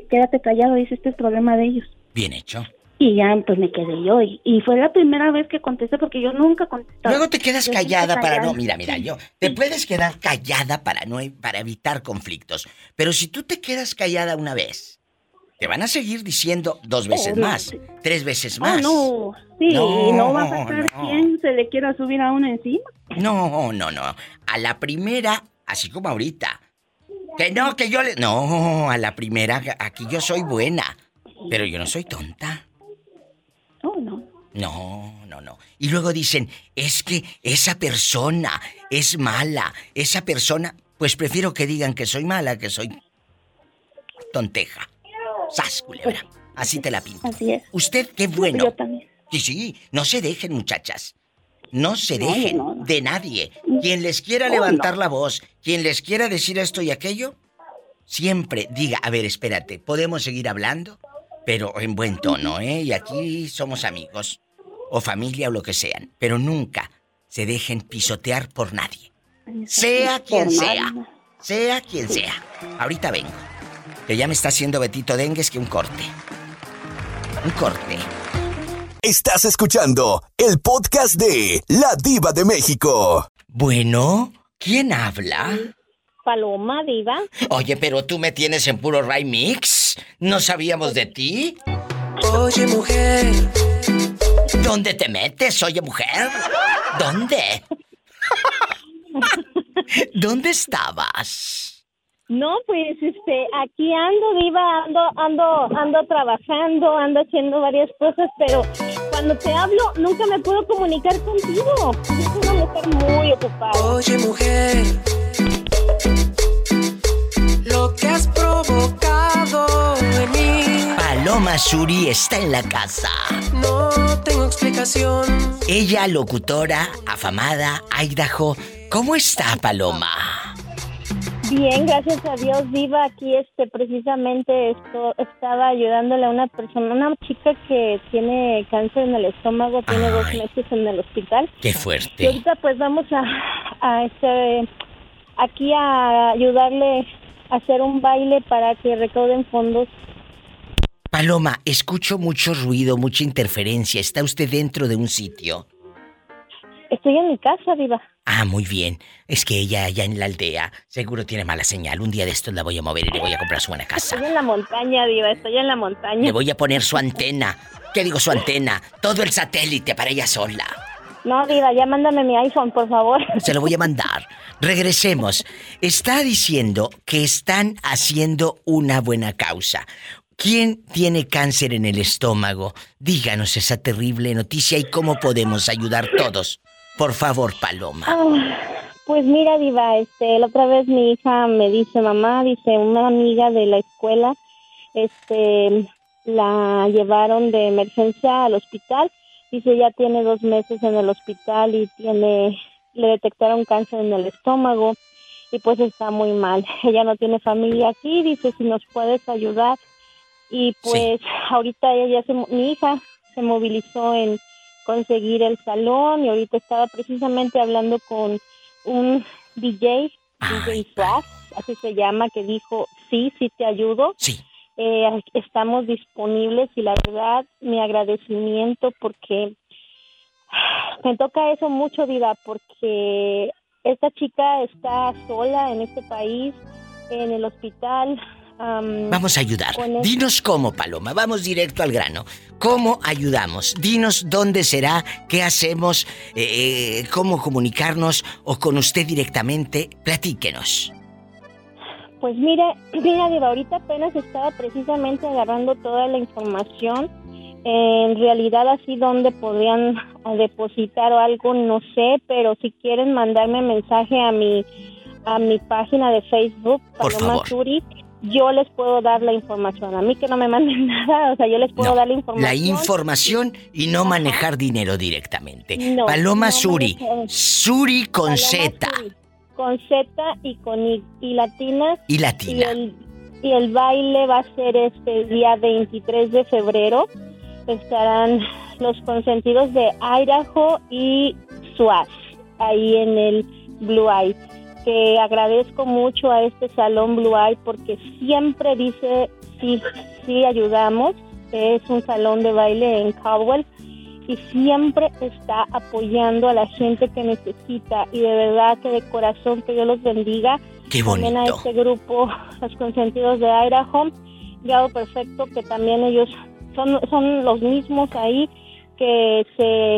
Quédate callado, dice, este es problema de ellos. Bien hecho. Y ya, pues me quedé yo. Y, y fue la primera vez que contesté porque yo nunca contestaba. Luego te quedas callada para callada. no, mira, mira, yo te puedes quedar callada para no para evitar conflictos, pero si tú te quedas callada una vez, te van a seguir diciendo dos veces Oh, no. más, tres veces Ah, más. no, sí, No, no, va a pasar no. quién se le quiera subir a uno encima. No, no, no. A la primera, así como ahorita. Que no, que yo le. No, a la primera, aquí yo soy buena. Pero yo no soy tonta. No, no. No, no, no. Y luego dicen, es que esa persona es mala. Esa persona. Pues prefiero que digan que soy mala, que soy tonteja. Sas, culebra. Así te la pinto. Así es. Usted, qué bueno. Yo también. Sí, sí, no se dejen, muchachas. No se dejen no, no. de nadie. Quien les quiera levantar la voz, quien les quiera decir esto y aquello, siempre diga, a ver, espérate, podemos seguir hablando, pero en buen tono, ¿eh? Y aquí somos amigos, o familia o lo que sean, pero nunca se dejen pisotear por nadie. Sea quien sea, sea quien sea. Ahorita vengo, que ya me está haciendo Betito Dengues que un corte. Un corte. Estás escuchando el podcast de La Diva de México. Bueno, ¿quién habla? Paloma, diva. Oye, pero tú me tienes en puro Ray Mix. ¿No sabíamos de ti? Oye, mujer. ¿Dónde te metes, oye, mujer? ¿Dónde? ¿Dónde estabas? No, pues este, aquí ando, diva, ando, ando, ando trabajando, ando haciendo varias cosas, pero cuando te hablo nunca me puedo comunicar contigo. Soy una mujer muy ocupada. Oye, mujer. Lo que has provocado en mí. Paloma Suri está en la casa. No tengo explicación. Ella, locutora, afamada, Idaho. ¿Cómo está, Paloma? Bien, gracias a Dios, Diva. Aquí, este, precisamente esto, estaba ayudándole a una persona, una chica que tiene cáncer en el estómago, tiene dos meses en el hospital. Qué Y fuerte. ahorita, pues, vamos a, a este, aquí a ayudarle hacer un baile para que recauden fondos. Paloma, escucho mucho ruido, mucha interferencia. ¿Está usted dentro de un sitio? Estoy en mi casa, Diva. Ah, muy bien. Es que ella allá en la aldea seguro tiene mala señal. Un día de estos la voy a mover y le voy a comprar su buena casa. Estoy en la montaña, Diva. Estoy en la montaña. Le voy a poner su antena. ¿Qué digo su antena? Todo el satélite para ella sola. No, Diva, ya mándame mi iPhone, por favor. [LAUGHS] Se lo voy a mandar. Regresemos. Está diciendo que están haciendo una buena causa. ¿Quién tiene cáncer en el estómago? Díganos esa terrible noticia y cómo podemos ayudar todos. Por favor, Paloma. Ah, pues mira, Diva, este, la otra vez mi hija me dice, mamá, dice, una amiga de la escuela, este, la llevaron de emergencia al hospital. Dice, ya tiene dos meses en el hospital y tiene, le detectaron cáncer en el estómago y pues está muy mal. [LAUGHS] Ella no tiene familia aquí, dice, si nos puedes ayudar. Y pues ahorita ella, ya se, mi hija se movilizó en conseguir el salón y ahorita estaba precisamente hablando con un DJ, DJ Swag, así se llama, que dijo, sí, sí te ayudo. Sí. Eh, estamos disponibles y la verdad, mi agradecimiento porque me toca eso mucho, Diva, porque esta chica está sola en este país, en el hospital. am, Vamos a ayudar. Dinos cómo, Paloma. Vamos directo al grano. ¿Cómo ayudamos? Dinos dónde será, qué hacemos, eh, cómo comunicarnos o con usted directamente. Platíquenos. Pues mire, [CLEARS THROAT] mira, Diva, ahorita apenas estaba precisamente agarrando toda la información. En realidad así donde podrían [LAUGHS] depositar o algo, no sé, pero si quieren mandarme mensaje a mi a mi página de Facebook, Por Paloma favor. Zurich, yo les puedo dar la información. A mí que no me manden [LAUGHS] nada, o sea, yo les puedo dar la información. La información y no manejar dinero directamente. No, Paloma no Suri. Suri con Z. Con Z y con I, y latina. Y latina. Y el, y el baile va a ser este día 23 de febrero. Estarán los consentidos de Idaho y Suaz ahí en el Blue Eye. Que agradezco mucho a este salón Blue Eye porque siempre dice sí, sí ayudamos. Es un salón de baile en Caldwell y siempre está apoyando a la gente que necesita y de verdad que de corazón que Dios los bendiga. Qué También a bonito. este grupo, los consentidos de Idaho, Grado Perfecto, que también ellos son, son los mismos ahí, que se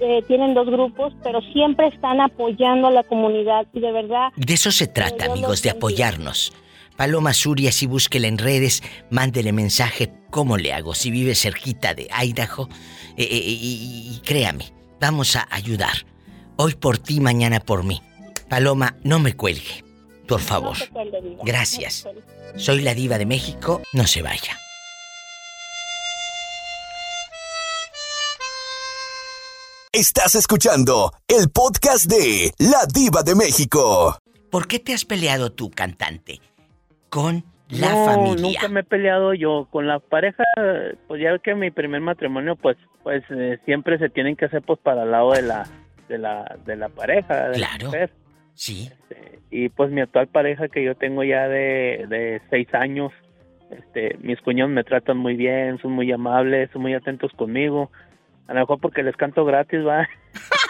eh, tienen dos grupos, pero siempre están apoyando a la comunidad y de verdad De eso se trata, amigos, de apoyarnos. Paloma Suria, si búsquela en redes, mándele mensaje, ¿cómo le hago? Si vive cerquita de Idaho, eh, eh, y, y créame, vamos a ayudar. Hoy por ti, mañana por mí. Paloma, no me cuelgue, por favor. Gracias. Soy la diva de México, no se vaya. Estás escuchando el podcast de La Diva de México. ¿Por qué te has peleado tú, cantante, con la no, familia? nunca me he peleado yo con la pareja, pues ya que mi primer matrimonio, pues, pues eh, siempre se tienen que hacer pues para el lado de la, de la, de la pareja, de la Claro. mujer. Sí. Y pues mi actual pareja que yo tengo ya de, de seis años, este, mis cuñados me tratan muy bien, son muy amables, son muy atentos conmigo. A lo mejor porque les canto gratis, va. [LAUGHS]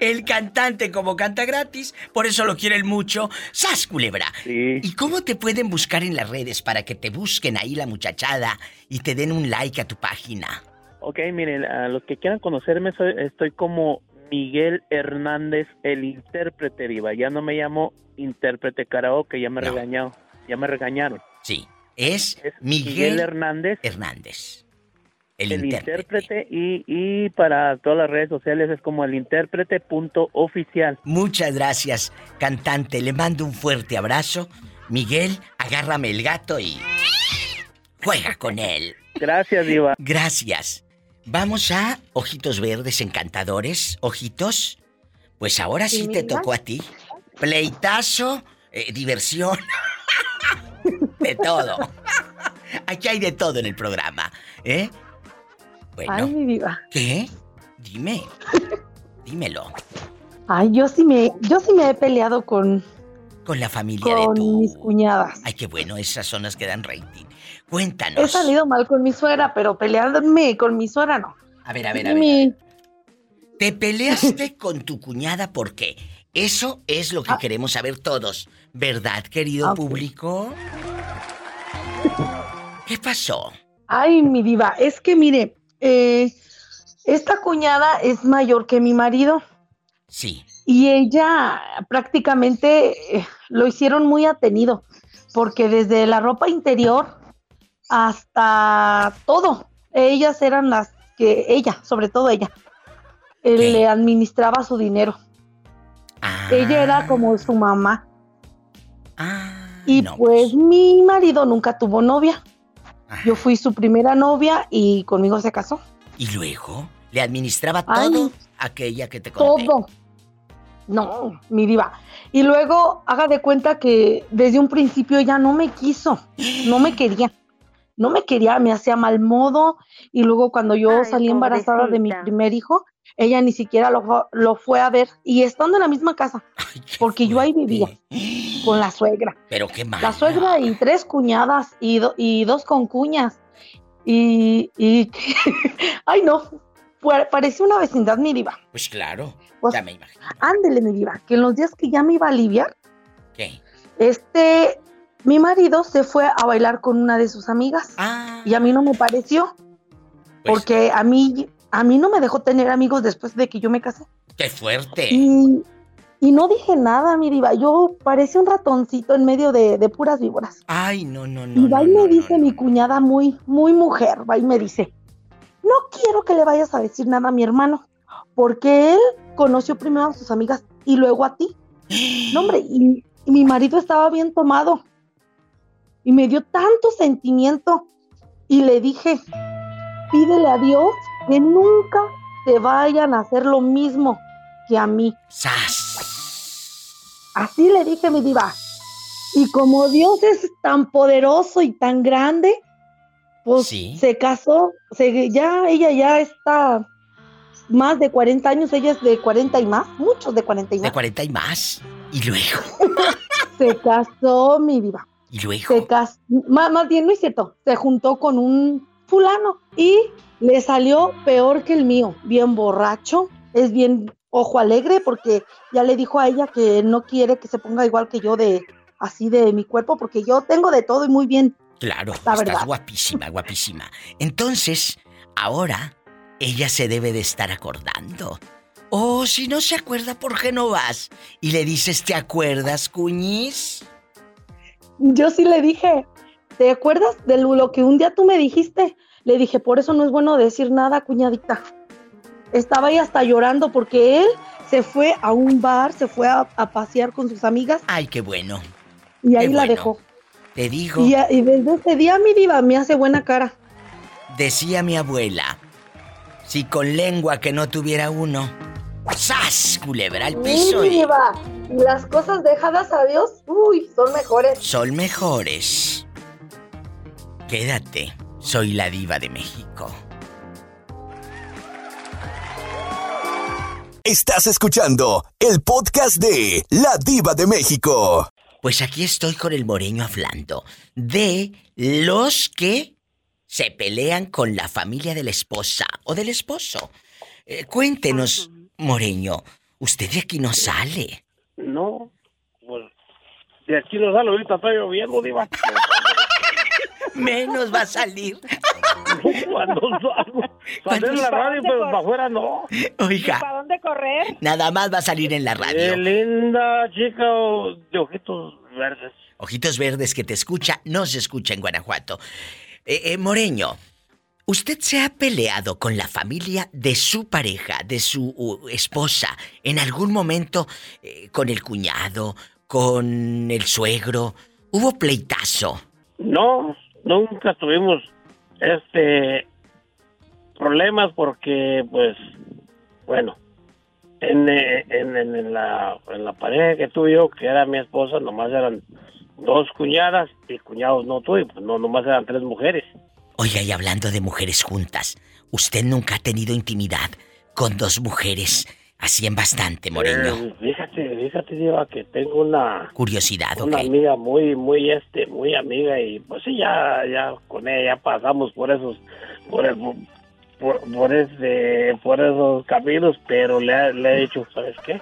El cantante, como canta gratis, por eso lo quieren mucho. ¡Sas, culebra! ¿Y cómo te pueden buscar en las redes para que te busquen ahí la muchachada y te den un like a tu página? Ok, miren, a los que quieran conocerme, soy- estoy como Miguel Hernández, el intérprete viva. Ya no me llamo intérprete karaoke, ya me regañaron. Ya me regañaron. Sí, es, Miguel, Miguel Hernández. Hernández. El, El, intérprete. intérprete y, y para todas las redes sociales es como el intérprete punto oficial. Muchas gracias, cantante. Le mando un fuerte abrazo. Miguel, agárrame el gato y juega con él. Gracias, Diva. Gracias. Vamos a Ojitos Verdes Encantadores. Ojitos. Pues ahora sí, Sí, te tocó a ti. Pleitazo, eh, diversión. [LAUGHS] de todo. Aquí hay de todo en el programa, ¿eh? Bueno, Ay, mi diva. ¿qué? Dime. [LAUGHS] Dímelo. Ay, yo sí me, yo sí me he peleado con, Con la familia de con tu. mis cuñadas. Ay, qué bueno, esas son las que dan rating. He Cuéntanos. salido mal con mi suegra, pero pelearme con mi suegra no. A ver, a ver, a ver. Mi- ¿Te peleaste [LAUGHS] con tu cuñada por qué? Eso es lo que Ah. queremos saber todos. ¿Verdad, querido público? [LAUGHS] ¿Qué pasó? Ay, mi diva, es que mire, eh, esta cuñada es mayor que mi marido Sí. y ella prácticamente eh, lo hicieron muy atenido, porque desde la ropa interior hasta todo, ellas eran las que, ella, sobre todo ella, eh, le administraba su dinero. Ella era como su mamá. y pues mi marido nunca tuvo novia. Yo fui su primera novia y conmigo se casó. ¿Y luego? ¿Le administraba Ay. todo aquella que te conté? Todo. No, mi diva. Y luego haga de cuenta que desde un principio ella no me quiso, no me quería. No me quería, me hacía mal modo. Y luego cuando yo Ay, salí embarazada de mi primer hijo, ella ni siquiera lo, lo fue a ver. Y estando en la misma casa, porque yo ahí vivía con la suegra. Pero qué mal. La suegra y tres cuñadas y, do- y dos concuñas. Y, y [LAUGHS] ay no, parecía una vecindad mi diva. Pues claro, Pues, ya me imagino. Ándele mi diva, que en los días que ya me iba a aliviar, ¿Qué? este, mi marido se fue a bailar con una de sus amigas. Ah. Y a mí no me pareció, Pues porque a mí, a mí no me dejó tener amigos después de que yo me casé. ¡Qué fuerte! Y, y no dije nada, mi diva, yo parecía un ratoncito en medio de, de puras víboras. Ay, no, no, no. Y va y me dice mi cuñada muy, muy mujer, va y me dice, no quiero que le vayas a decir nada a mi hermano, porque él conoció primero a sus amigas y luego a ti. No, hombre, y, y mi marido estaba bien tomado. Y me dio tanto sentimiento. Y le dije, pídele a Dios que nunca te vayan a hacer lo mismo que a mí. Así le dije, mi diva. Y como Dios es tan poderoso y tan grande, pues Sí. se casó, se, ya ella ya está más de 40 años, ella es de 40 y más, muchos de 40 y De más. 40 y más. Y luego. [LAUGHS] Se casó, mi diva. Y luego. Se casó, más, más bien no es cierto, se juntó con un fulano y le salió peor que el mío, bien borracho, es bien ojo alegre porque ya le dijo a ella que no quiere que se ponga igual que yo de así de mi cuerpo porque yo tengo de todo y muy bien. Claro, La estás verdad. guapísima, guapísima. Entonces, ahora ella se debe de estar acordando. O si no se acuerda, ¿por qué no vas? Y le dices, ¿te acuerdas, cuñis? Yo sí le dije, ¿te acuerdas de lo que un día tú me dijiste? Le dije, por eso no es bueno decir nada, cuñadita. Estaba ahí hasta llorando porque él se fue a un bar, se fue a, a pasear con sus amigas Ay, qué bueno. y ahí Qué la bueno. dejó. Te digo, Y, desde ese día mi diva me hace buena cara. decía mi abuela, si con lengua que no tuviera uno, ¡sas! Culebra al piso Mi y diva, y las cosas dejadas a Dios, uy, son mejores. son mejores. Quédate, soy la diva de México. Estás escuchando el podcast de La Diva de México. Pues aquí estoy con el moreño hablando de los que se pelean con la familia de la esposa o del esposo. Eh, cuéntenos, moreño, usted de aquí no sale. No, pues de aquí no sale, ahorita está lloviendo, diva. [LAUGHS] Menos va a salir. [LAUGHS] Cuando salgo, en la radio, pero para afuera no. Oiga, ¿Para dónde correr? nada más va a salir en la Qué radio. linda chica de ojitos verdes. Ojitos verdes que te escucha, no se escucha en Guanajuato. Eh, eh, moreño, ¿usted se ha peleado con la familia de su pareja, de su uh, esposa, en algún momento eh, con el cuñado, con el suegro? ¿Hubo pleitazo? No, nunca tuvimos este problemas porque, pues, bueno, en, eh, en, en- en la, en la pareja que tuve yo, que era mi esposa, nomás eran dos cuñadas y cuñados no tuve, pues no, nomás eran tres mujeres. Oiga, y hablando de mujeres juntas, ¿usted nunca ha tenido intimidad con dos mujeres así en bastante, Moreño? Eh, fíjate, Diva, que tengo una, Curiosidad, una amiga muy, muy, este, muy amiga y pues sí, ya, ya con ella ya pasamos por esos, por, el- por, por ese, por esos caminos, pero le, ha- le he dicho, ¿sabes qué?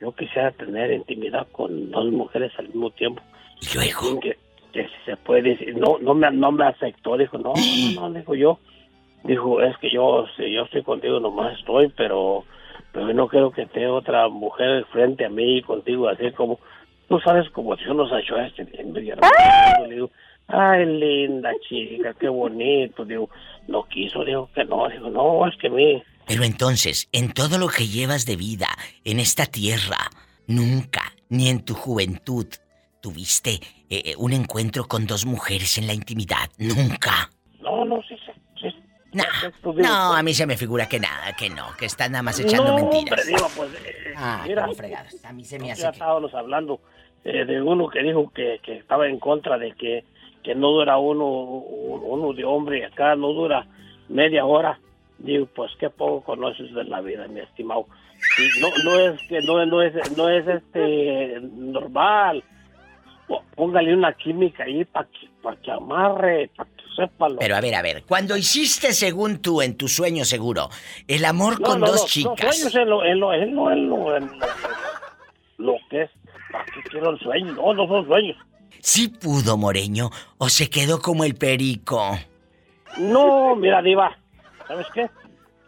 Yo quisiera tener intimidad con dos mujeres al mismo tiempo. Y luego. Que, que si se puede decir, no, no me, no me aceptó, dijo, no, no, no, dijo yo, dijo, es que yo, si yo estoy contigo nomás estoy, pero, pero no quiero que esté otra mujer frente a mí y contigo, así como, tú sabes como si uno se ha hecho este, le digo, ay, linda chica, qué bonito, digo, no quiso, digo que no, digo, no, es que mi, Pero entonces, en todo lo que llevas de vida en esta tierra, nunca, ni en tu juventud, tuviste eh, eh, un encuentro con dos mujeres en la intimidad. Nunca. no, no, sí. No, a mí se me figura que nada, que no, que están nada más echando no, mentiras. hombre, digo, pues, eh, Ah, mira, fregados. A mí se me hace ya que... estábamos hablando eh, de uno que dijo que, que estaba en contra de que, que no dura uno, uno de hombre acá no dura media hora. Digo, pues qué poco conoces de la vida, mi estimado. Y No, no es que no, no es no es este normal. Póngale una química ahí para que, pa' que amarre, para que sepa lo Pero a ver, a ver, cuando hiciste según tú, en tu sueño seguro, el amor No, con no, dos no, chicas... No, sueños en lo, en lo, en lo, en lo, en lo, lo que es. ¿Para qué quiero el sueño? No, no son sueños. ¿Sí pudo, Moreño, o se quedó como el perico? No, mira, Diva, ¿sabes qué?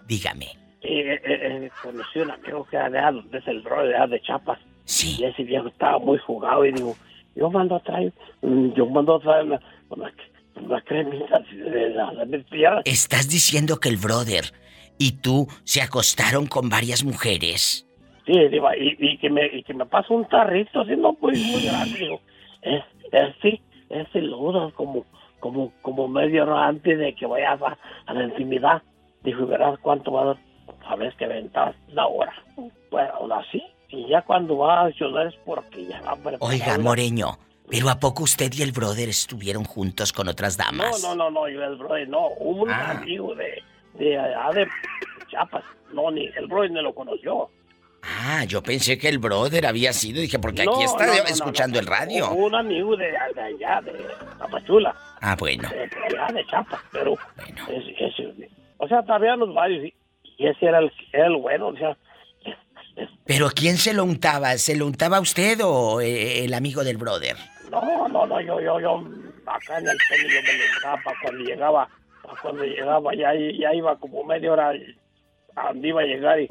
Dígame. Eh, eh, eh, conocí un amigo que era de, allá, de el bro de, de Chapas. Sí. Y ese viejo estaba muy jugado y digo, yo mando a traer, mm, yo mando a traer una, una, de la. ¿Estás diciendo que el brother y tú se acostaron con varias mujeres? Sí, Diva, y, y que me, y que me pasa un tarrito así, no muy, muy grande, digo, es, es sí, es ludo, como, como, como media hora antes de que vayas a, a la intimidad. Dijo, y verás cuánto va a dar, sabes que ventas la hora. Bueno, así, y ya cuando va a accionar es porque ya va a preparar Oiga, Moreño, Pero ¿a poco usted y el brother estuvieron juntos con otras No, damas? no, no, no, yo el brother no. Un Ah. amigo de, de allá de Chiapas. No, ni el brother ni lo conoció. Ah, yo pensé que el brother había sido. Dije, porque No, aquí está no, no, no, escuchando no. el radio. Un amigo de, de allá, de Tapachula. Ah, bueno. De, de allá de Chiapas, pero... Ese- o sea, todavía los varios. Y, y ese era el, el bueno, o sea... ¿Pero quién se lo untaba? ¿Se lo untaba usted o eh, el amigo del brother? No, no, no, yo, yo, yo, acá en el pelo yo me lo echaba pa' cuando llegaba, cuando llegaba ya, ya iba como media hora a donde iba a llegar y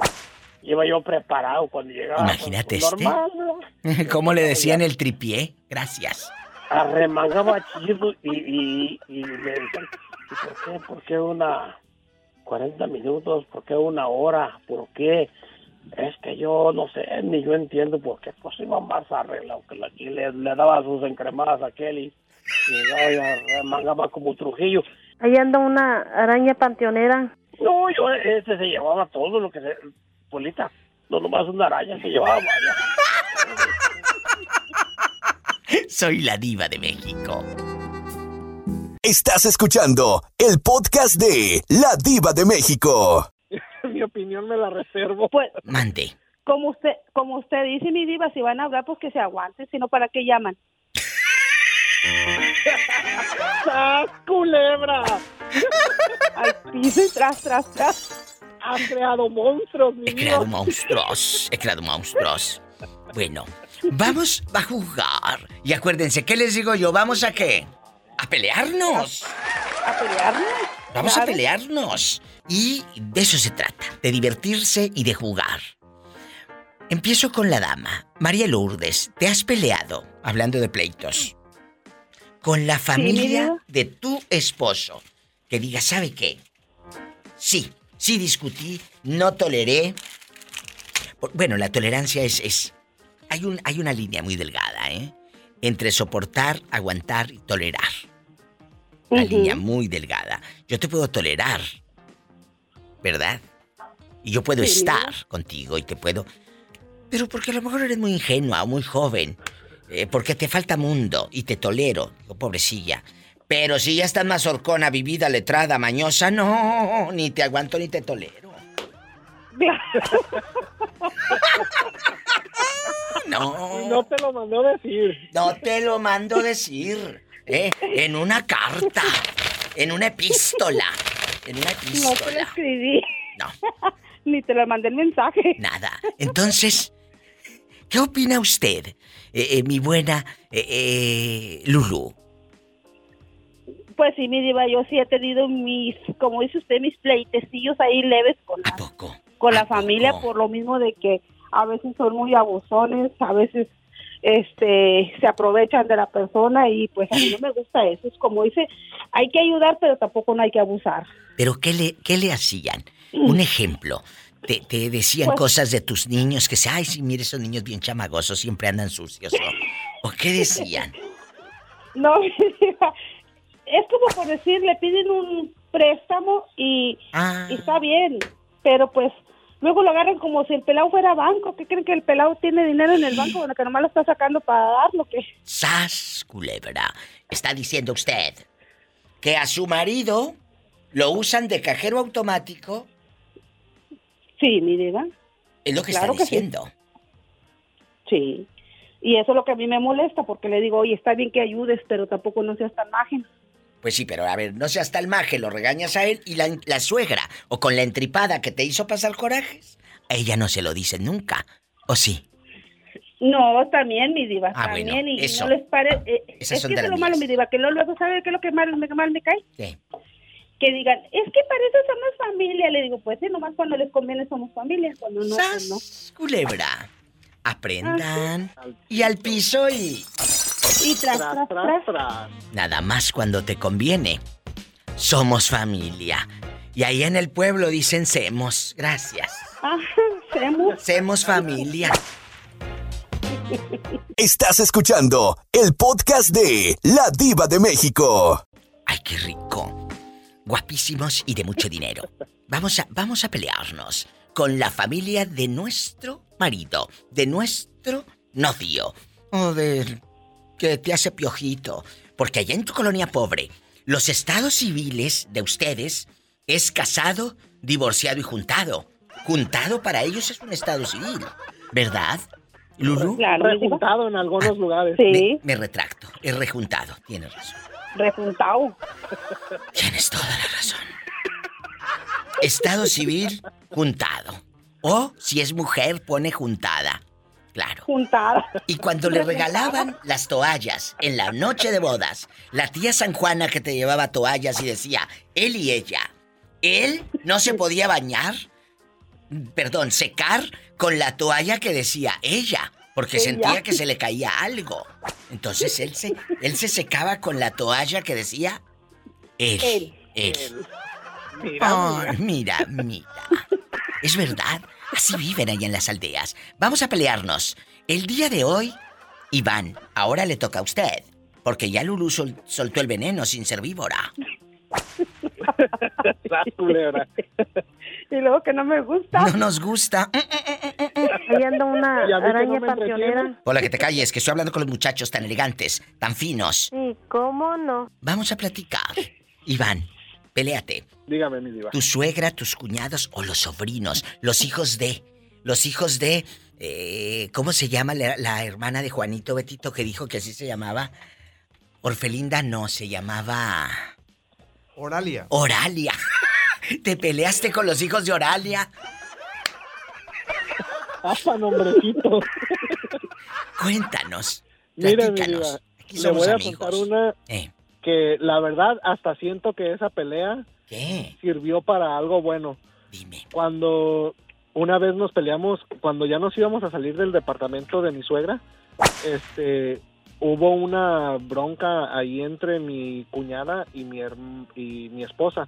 iba yo preparado cuando llegaba. Imagínate pues, este. [LAUGHS] ¿Cómo le decían el tripié? Gracias. Arremangaba chido y, y, y me decían, ¿y por qué? ¿Por qué una 40 minutos? ¿Por qué una hora? ¿Por qué? Es que yo no sé, ni yo entiendo por qué, pues iba más arreglado que la que le, le daba sus encremadas a aquel y, y arremangaba como Trujillo. Ahí anda una araña panteonera. No, yo, este se llevaba todo lo que se... Polita, no nomás una araña se llevaba. Soy la diva de México. Estás escuchando el podcast de La Diva de México. [LAUGHS] Mi opinión me la reservo. Pues, Mande. como usted, como usted dice, mi diva, si van a hablar, pues que se aguanten, si no, ¿para qué llaman? [LAUGHS] ¡Sas, culebra! Al piso y tras, tras, tras. Has creado monstruos, mi He creado monstruos. He creado monstruos. Bueno, vamos a jugar. Y acuérdense, ¿qué les digo yo? ¿Vamos a qué? A pelearnos. ¿A pelearnos? Vamos a pelearnos. Y de eso se trata, de divertirse y de jugar. Empiezo con la dama. María Lourdes, ¿te has peleado, hablando de pleitos, con la familia de tu esposo? Que diga, ¿sabe qué? Sí, sí discutí, no toleré. Bueno, la tolerancia es... es hay, un, hay una línea muy delgada, ¿eh? Entre soportar, aguantar y tolerar. Una línea muy delgada. Yo te puedo tolerar, ¿verdad? Y yo puedo Sí, estar contigo y te puedo... Pero porque a lo mejor eres muy ingenua o muy joven. eh, porque te falta mundo y te tolero. Digo, pobrecilla. Pero si ya estás más horcona, vivida, letrada, mañosa, no, ni te aguanto ni te tolero. [LAUGHS] No. No te lo mandó decir. No te lo mando decir. ¿Eh? En una carta. En una epístola. En una No te epístola. escribí. No. [LAUGHS] Ni te lo mandé el mensaje. Nada. Entonces, ¿qué opina usted, eh, eh, mi buena eh, eh, Lulu? Pues sí, mi diva, yo sí he tenido mis, como dice usted, mis pleitecillos ahí leves con la, con la familia por lo mismo de que a veces son muy abusones, a veces este se aprovechan de la persona y pues a mí no me gusta eso. Es como dice, hay que ayudar, pero tampoco no hay que abusar. ¿Pero qué le, qué le hacían? Un ejemplo. Te, te decían Pues- cosas de tus niños que se, ay, sí, mire, esos niños bien chamagosos siempre andan sucios. ¿O, ¿o qué decían? [LAUGHS] No, [LAUGHS] es como por decir, le piden un préstamo y, Ah. y está bien, pero pues luego lo agarran como si el pelado fuera banco. ¿Qué creen que el pelado tiene dinero en el banco? Bueno, que nomás lo está sacando para darlo, que ¡Sas, culebra! Está diciendo usted que a su marido lo usan de cajero automático. Sí, mi diva. Es lo que Claro está que sí. diciendo. Sí. Y eso es lo que a mí me molesta, porque le digo, oye, está bien que ayudes, pero tampoco no seas tan mágico. Pues sí, pero a ver, no seas tal maje, lo regañas a él y la, la suegra, o con la entripada que te hizo pasar corajes, a ella no se lo dicen nunca. ¿O sí? No, también, mi diva, Ah, bueno, también. y eso. no les pare... eh, Esas es que eso es lo malo, mi diva, que luego, luego ¿sabe qué es lo que mal, me, mal me cae? ¿Qué? Que digan, es que para eso somos familia. Le digo, pues sí, nomás cuando les conviene somos familia, cuando no, pues no. Culebra. Aprendan. Y al piso y... Y tras, tras, tras. Nada más cuando te conviene. Somos familia. Y ahí en el pueblo dicen semos. Gracias. Ah, [LAUGHS] semos. Semos familia. [LAUGHS] Estás escuchando el podcast de La Diva de México. Ay, qué rico. Guapísimos y de mucho dinero. Vamos a, vamos a pelearnos con la familia de nuestro marido, de nuestro novio, o de que te hace piojito. Porque allá en tu colonia pobre, los estados civiles de ustedes es casado, divorciado y juntado. Juntado para ellos es un estado civil, ¿verdad? Lulu. Rejuntado en algunos lugares. Me, me retracto, es rejuntado, tienes razón. Rejuntado. Tienes toda la razón. Estado civil, juntado. O si es mujer, pone juntada. Claro. Juntada. Y cuando le [LAUGHS] regalaban las toallas en la noche de bodas, la tía San Juana que te llevaba toallas y decía, él y ella, él no se podía bañar, perdón, secar con la toalla que decía ella, porque Ella. sentía que se le caía algo. Entonces él se, él se secaba con la toalla que decía él. Él. Él. Mira, mira, mira. Es verdad. Así viven allá en las aldeas. Vamos a pelearnos. El día de hoy, Iván, ahora le toca a usted. Porque ya Lulu sol- soltó el veneno sin ser víbora. Y luego que no me gusta. No nos gusta. Ahí anda una Y a mí que no araña me panteonera. Hola, que te calles, que estoy hablando con los muchachos tan elegantes, tan finos. Sí, ¿cómo no? Vamos a platicar. Iván, peléate. Dígame, mi diva. Tu suegra, tus cuñados o los sobrinos, los hijos de. Los hijos de. eh, ¿Cómo se llama la, la hermana de Juanito Betito que dijo que así se llamaba? Orfelinda no, se llamaba. Oralia. Oralia. [LAUGHS] ¿Te peleaste con los hijos de Oralia? ¡Apa, nombrecito! Cuéntanos. Mira, mi platícanos. diva, Aquí le somos voy a amigos. contar una Eh. Que la verdad hasta siento que esa pelea ¿Qué? sirvió para algo bueno. Dime. Cuando una vez nos peleamos, cuando ya nos íbamos a salir del departamento de mi suegra, este, hubo una bronca ahí entre mi cuñada y mi y mi esposa.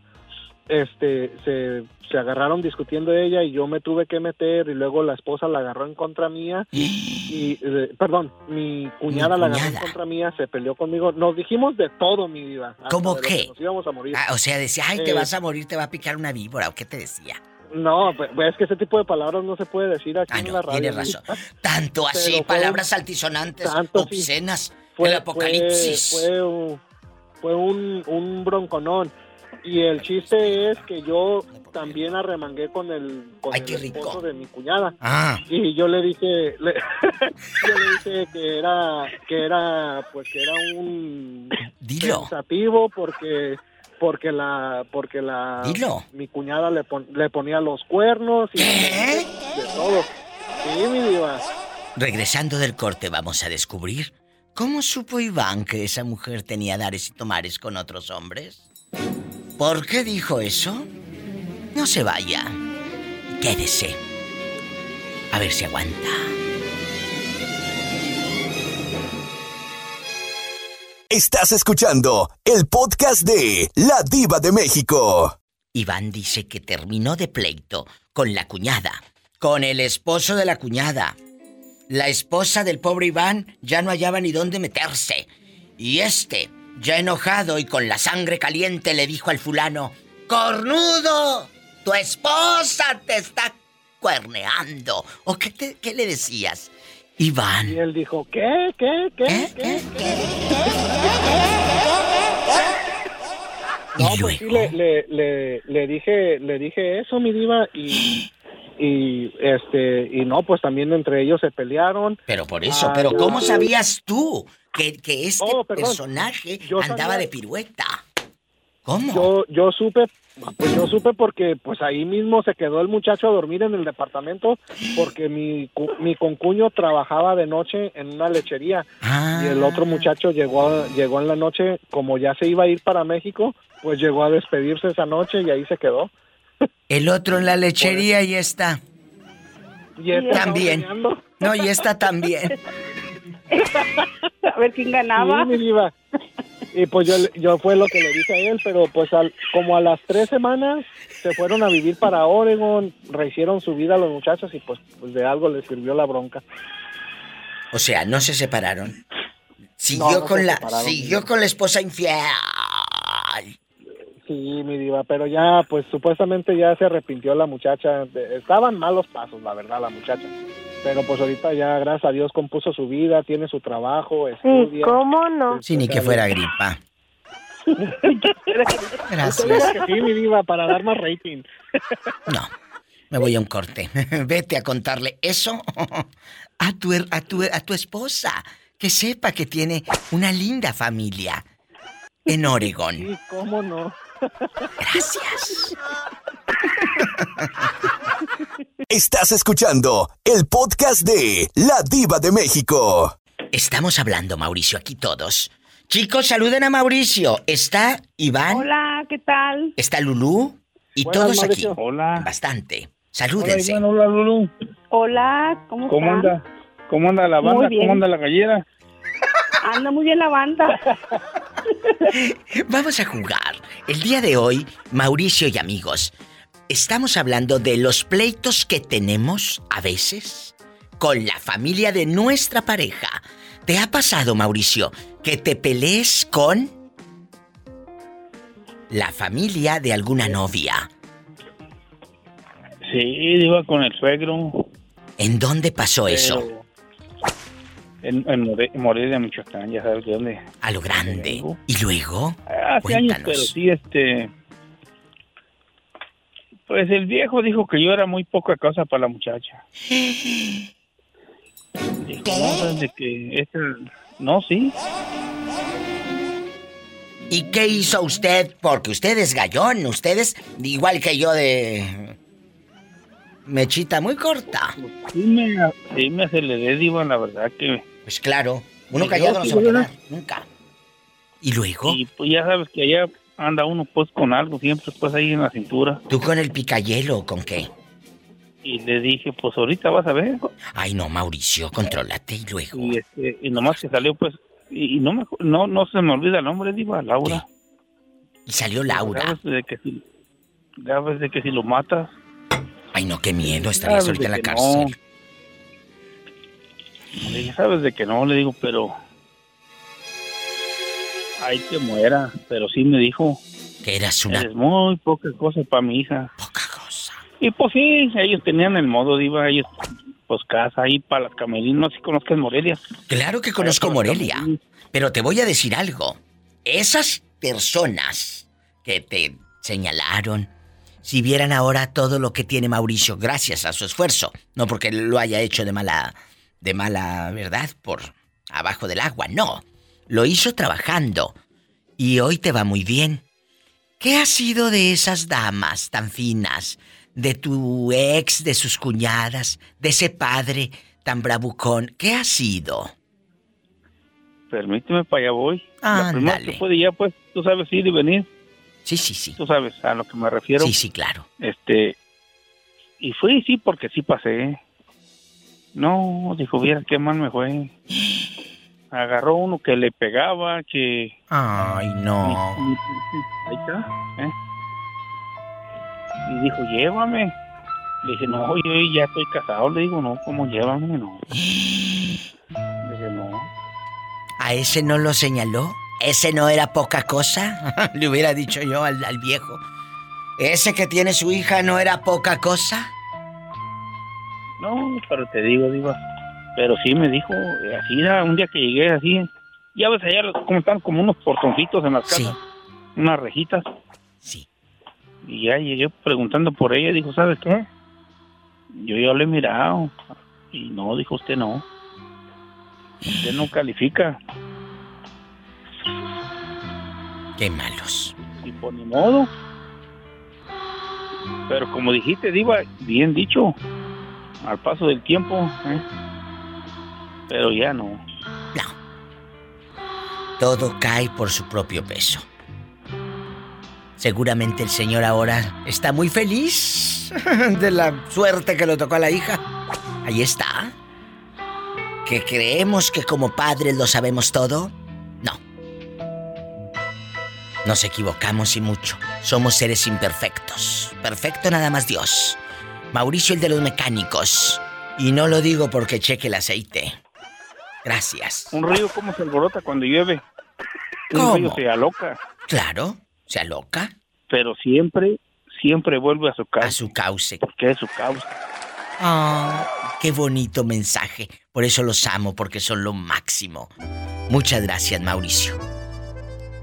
Este, se, se agarraron discutiendo ella y yo me tuve que meter y luego la esposa la agarró en contra mía [GASPS] y, eh, perdón, mi cuñada Mi la agarró en contra mía, se peleó conmigo. Nos dijimos de todo, mi vida. ¿Cómo qué? que Nos íbamos a morir. Ah, o sea, decía, ay, te Eh, vas a morir, te va a picar una víbora, ¿o qué te decía? No, pues es que ese tipo de palabras no se puede decir aquí en la radio. tienes razón. Tanto [LAUGHS] así, Pero palabras altisonantes, obscenas, Fue- el apocalipsis. Fue, fue un, un bronconón. Y el chiste es que yo también arremangué con el, con Ay, el qué rico. esposo de mi cuñada. Ah. Y yo le dije, le- [LAUGHS] yo le dije que era, que era, pues que era un Dilo. pensativo porque porque la porque la Dilo. mi cuñada le, pon- le ponía los cuernos y de todo. Sí, mi diva. Regresando del corte vamos a descubrir cómo supo Iván que esa mujer tenía dares y tomares con otros hombres. ¿Por qué dijo eso? No se vaya. Quédese. A ver si aguanta. Estás escuchando el podcast de La Diva de México. Iván dice que terminó de pleito con la cuñada, con el esposo de la cuñada. La esposa del pobre Iván ya no hallaba ni dónde meterse. Y este, ya enojado y con la sangre caliente, le dijo al fulano, ¡Cornudo! ¡Tu esposa te está cuerneando! ¿O qué, te- qué le decías? Iván. Y él dijo, ¿qué? ¿Qué? ¿Qué? ¿Qué? No, pues sí, le, le, le, le dije, le dije eso, mi diva, y, [GASPS] [SNIFFS] y este, y no, pues también entre ellos se pelearon. Pero por eso, Ah, pero ¿cómo sabías tú que, que este Oh, personaje Yo andaba sabía- de pirueta? ¿Cómo? Yo, yo supe, pues yo supe porque pues ahí mismo se quedó el muchacho a dormir en el departamento porque mi, mi concuño trabajaba de noche en una lechería y el otro muchacho llegó, llegó en la noche, como ya se iba a ir para México, pues llegó a despedirse esa noche y ahí se quedó. El otro en la lechería y esta. Y esta también. No, y esta también. [LAUGHS] A ver quién ganaba. Sí, mi diva. Y pues yo, yo fue lo que le dije a él, pero pues al- como a las tres semanas se fueron a vivir para Oregon, rehicieron su vida los muchachos y pues, pues de algo les sirvió la bronca. O sea, no se separaron. Siguió No, no con se la separaron. siguió con la esposa infiel. Sí, mi diva, pero ya pues supuestamente ya se arrepintió la muchacha. Estaban malos pasos, la verdad, la muchacha. Pero pues ahorita ya, gracias a Dios, compuso su vida, tiene su trabajo, Sí, estudia. ¿cómo no? Sí, ni que fuera gripa. [LAUGHS] Gracias. que sí, mi diva, para dar más rating. No, me voy a un corte. [LAUGHS] Vete a contarle eso a tu, a tu, a tu esposa. Que sepa que tiene una linda familia en Oregón. Sí, cómo no. Gracias. Estás escuchando el podcast de La Diva de México. Estamos hablando, Mauricio, aquí todos. Chicos, saluden a Mauricio. Está Iván. Hola, ¿qué tal? Está Lulú. Y Buenas, todos Mauricio. aquí. Hola. Bastante. Salúdense. Hola, Iván, hola, Lulu. Hola, ¿cómo, ¿Cómo están? anda? ¿Cómo anda la banda? ¿Cómo anda la gallera? Anda muy bien la banda. Vamos a jugar. El día de hoy, Mauricio y amigos, estamos hablando de los pleitos que tenemos a veces con la familia de nuestra pareja. ¿Te ha pasado, Mauricio, que te pelees con la familia de alguna novia? Sí, iba con el suegro. ¿En dónde pasó eso? En, en More- Morelia, Michoacán, ya sabes de dónde. A lo grande. ¿Y luego? Hace años, pero sí, este... Pues el viejo dijo que yo era muy poca cosa para la muchacha. [GASPS] Dijo, no, pues, de que este... No, sí. ¿Y qué hizo usted? Porque usted es gallón, ustedes, igual que yo de... Mechita muy corta. Sí me, sí me aceleré, digo, la verdad que... Pues claro, uno Y callado yo, no se va a ¿verdad? quedar, nunca. ¿Y luego? Y pues ya sabes que allá anda uno pues con algo siempre pues ahí en la cintura. ¿Tú con el picayelo o con qué? Y le dije, pues ahorita vas a ver. Ay, no, Mauricio, contrólate y luego. Y, este, y nomás que salió pues... Y, y no, me, no no se me olvida el nombre, digo, Laura. Y salió Laura. Sabes de que si, sabes de que si lo matas... Ay, no, qué miedo, estarías ahorita en la cárcel. no. Le dije, sabes de que no, le digo, pero... Ay, que muera. Pero sí me dijo... Que eras una... Eres muy poca cosa para mi hija. Poca cosa. Y pues sí, ellos tenían el modo, diva, ellos... Pues casa ahí para las camelinas, no sé si conozcas Morelia. Claro que conozco Morelia, pero te voy a decir algo. Esas personas que te señalaron, si vieran ahora todo lo que tiene Mauricio gracias a su esfuerzo, no porque lo haya hecho de mala de mala verdad por abajo del agua, no. Lo hizo trabajando y hoy te va muy bien. ¿Qué ha sido de esas damas tan finas? De tu ex, de sus cuñadas, de ese padre tan bravucón. ¿Qué ha sido? Permíteme, para allá voy. La primera Ándale. que puede ya, pues, tú sabes ir y venir. Sí, sí, sí. Tú sabes a lo que me refiero. Sí, sí, claro. Este, y fui, sí, porque sí pasé. No, dijo, viera qué mal me fue. Agarró uno que le pegaba, que... Ay, no. Ahí está, ¿eh? Y dijo, llévame. Le dije, no, yo ya estoy casado. Le digo, no, ¿cómo llévame? No. Le dije, no. ¿A ese no lo señaló? ¿Ese no era poca cosa? [LAUGHS] Le hubiera dicho yo al, al viejo. ¿Ese que tiene su hija no era poca cosa? No, pero te digo, digo, pero sí me dijo, eh, así era, un día que llegué así, ya ves allá como están como unos portoncitos en las casas, unas rejitas. Sí. Y ya llegué preguntando por ella, dijo, ¿sabes qué? Yo ya le he mirado. Y no, dijo usted no. Usted no califica. Qué malos. Y por ni modo. Pero como dijiste, Diva, bien dicho, al paso del tiempo, ¿eh? pero ya no. Todo cae por su propio peso. Seguramente el señor ahora está muy feliz [LAUGHS] de la suerte que le tocó a la hija. Ahí está. ¿Que creemos que como padres lo sabemos todo? No. Nos equivocamos y mucho. Somos seres imperfectos. Perfecto nada más Dios. Mauricio el de los mecánicos. Y no lo digo porque cheque el aceite. Gracias. Un río, ¿cómo se alborota cuando llueve? Un ¿Cómo? río se aloca. Claro, se aloca. Pero siempre, siempre vuelve a su cauce. A su cauce. Porque es su causa. Ah, qué bonito mensaje. Por eso los amo, porque son lo máximo. Muchas gracias, Mauricio.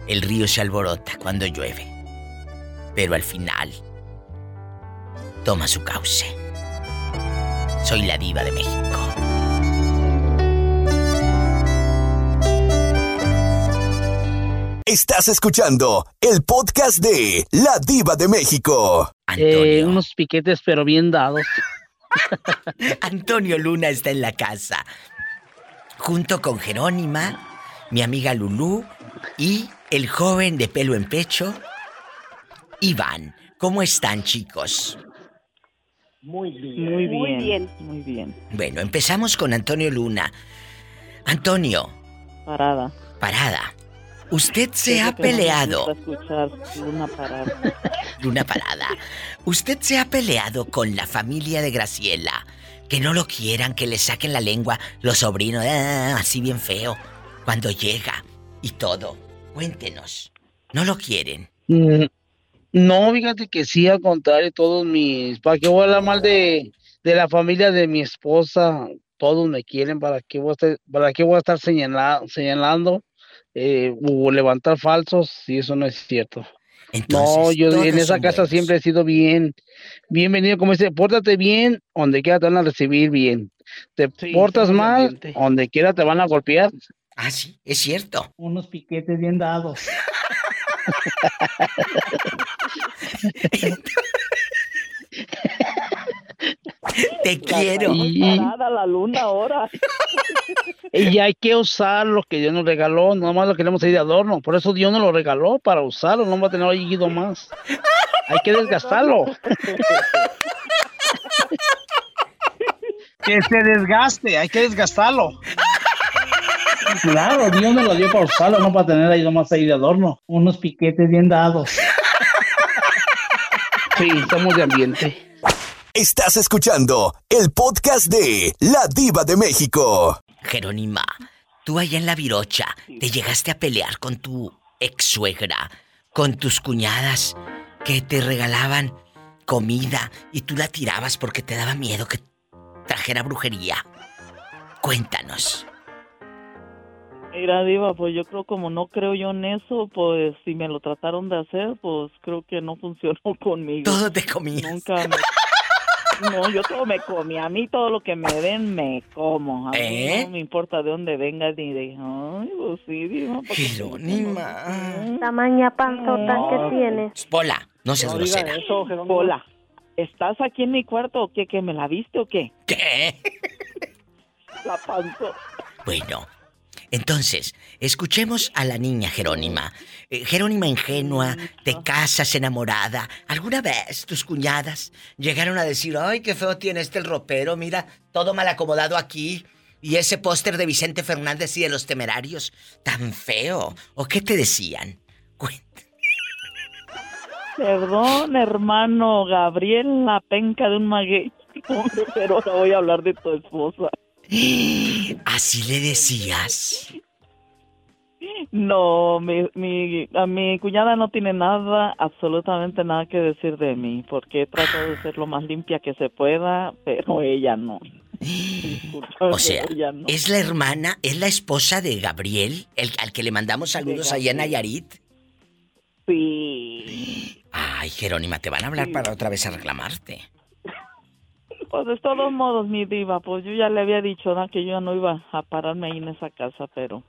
El río se alborota cuando llueve, pero al final toma su cauce. Soy la diva de México. Estás escuchando el podcast de La Diva de México. Eh, unos piquetes pero bien dados. [LAUGHS] Antonio Luna está en la casa, junto con Jerónima, mi amiga Lulú y el joven de pelo en pecho, Iván. ¿Cómo están, chicos? Muy bien. Muy Muy bien. bien. Muy bien. Bueno, empezamos con Antonio Luna. Antonio, Parada. parada. Usted se ha peleado. escuchar una parada. [LAUGHS] Luna parada. Usted se ha peleado con la familia de Graciela. Que no lo quieran, que le saquen la lengua los sobrinos, ah, así bien feo. Cuando llega y todo. Cuéntenos. ¿No lo quieren? No, fíjate que sí, al contrario, todos mis... ¿Para qué voy a hablar mal de, de la familia de mi esposa? Todos me quieren, ¿para qué voy a estar, para qué voy a estar señala- señalando eh, o levantar falsos si eso no es cierto? no, yo en esa casa buenos. siempre he sido bien, bienvenido, como dice, pórtate bien, donde quiera te van a recibir bien. Te portas mal, donde quiera te van a golpear. Ah, sí, es cierto. Unos piquetes bien dados. [LAUGHS] [LAUGHS] Te quiero. Y, Parada la luna ahora. y hay que usar lo que Dios nos regaló, no más lo queremos ir de adorno. Por eso Dios nos lo regaló, para usarlo, no va a tener ahí ido más. Hay que desgastarlo. que se desgaste, hay que desgastarlo. Claro, Dios nos lo dio para usarlo, no para tener ahí nomás ahí de adorno. Unos piquetes bien dados. Sí, somos de ambiente. Estás escuchando el podcast de La Diva de México. Jerónima, tú allá en la Virocha, ¿te llegaste a pelear con tu ex suegra, con tus cuñadas que te regalaban comida y tú la tirabas porque te daba miedo que trajera brujería? Cuéntanos. Mira, Diva, pues yo creo como no creo yo en eso, pues si me lo trataron de hacer, pues creo que no [LAUGHS] funcionó conmigo. Todo te comías. Nunca me... [LAUGHS] No, yo todo me comí. A mí todo lo que me den me como. A mí ¿Eh? no me importa de dónde venga ni de... Ay, pues sí, Diva. Jerónima. Tamaña panzota que tiene. Pola, no seas No grosera. eso. Hola, ¿estás aquí en mi cuarto o qué? ¿Que me la viste o qué? ¿Qué? La panzo. Bueno, entonces, escuchemos a la niña Jerónima. Eh, Jerónima ingenua, te casas enamorada. ¿Alguna vez tus cuñadas llegaron a decir, ay, qué feo tiene este el ropero, mira, todo mal acomodado aquí? Y ese póster de Vicente Fernández y de los temerarios, tan feo. ¿O qué te decían? Perdón, hermano Gabriel, la penca de un maguey. [LAUGHS] Hombre, pero ahora voy a hablar de tu esposa. [GASPS] ¿Así le decías? No, mi, mi, a mi cuñada no tiene nada, absolutamente nada que decir de mí, porque he tratado de ser lo más limpia que se pueda, pero ella no. [GASPS] O sea, ella no. ¿es la hermana, es la esposa de Gabriel, el, al que le mandamos saludos allá en Nayarit? Sí. Ay, Jerónima, te van a hablar para otra vez a reclamarte. Pues de todos modos, mi diva, pues yo ya le había dicho ¿no? que yo no iba a pararme ahí en esa casa, pero...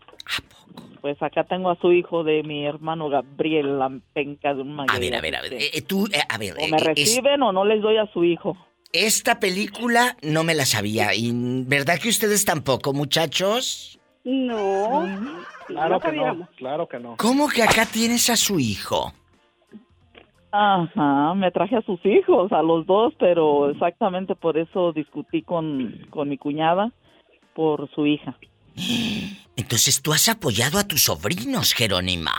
Pues acá tengo a su hijo de mi hermano Gabriel, la penca de un maguey. A ver, a ver, a ver. eh, eh, tú, eh, a ver. O me eh, es- reciben o no les doy a su hijo. esta película no me la sabía. ¿Y verdad que ustedes tampoco, muchachos? No. Claro no que no, claro que no. ¿Cómo que acá tienes a su hijo? Ajá, me traje a sus hijos, a los dos, pero exactamente por eso discutí con, con mi cuñada por su hija. Entonces tú has apoyado a tus sobrinos, Jerónima.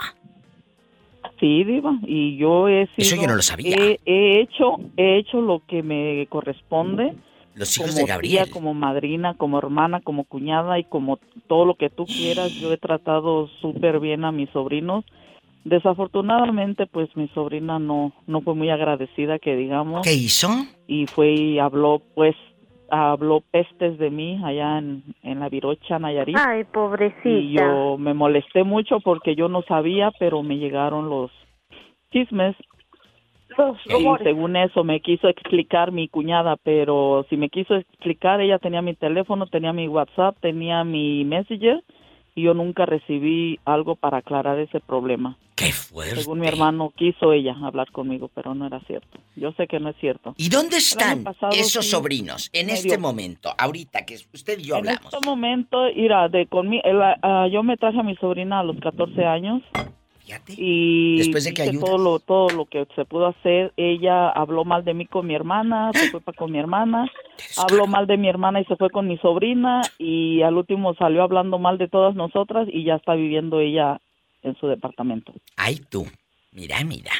Sí, diva, y yo he sido... Eso yo no lo sabía. He, he hecho, he hecho lo que me corresponde. Los hijos como de Gabriel. tía, como madrina, como hermana, como cuñada y como todo lo que tú quieras. Yo he tratado súper bien a mis sobrinos. Desafortunadamente, pues mi sobrina no, no fue muy agradecida, que digamos. ¿Qué hizo? Y fue y habló, pues, habló pestes de mí allá en, en la Virocha, Nayarit. Ay, pobrecita. Y yo me molesté mucho porque yo no sabía, pero me llegaron los chismes. Y según eso me quiso explicar mi cuñada, pero si me quiso explicar, ella tenía mi teléfono, tenía mi WhatsApp, tenía mi Messenger y yo nunca recibí algo para aclarar ese problema. ¡Qué fuerte! Según mi hermano quiso ella hablar conmigo, pero no era cierto. Yo sé que no es cierto. ¿Y dónde están pasado esos sí sobrinios en este dio- momento, ahorita que usted y yo En hablamos? este momento, mira, de conmigo, yo me traje a mi sobrina a los 14 años. Y Después de que hice ayudas. todo lo, todo lo que se pudo hacer, ella habló mal de mí con mi hermana, se fue para con mi hermana, habló mal de mi hermana y se fue con mi sobrina y al último salió hablando mal de todas nosotras y ya está viviendo ella en su departamento. Ay, tú. Mira, mira.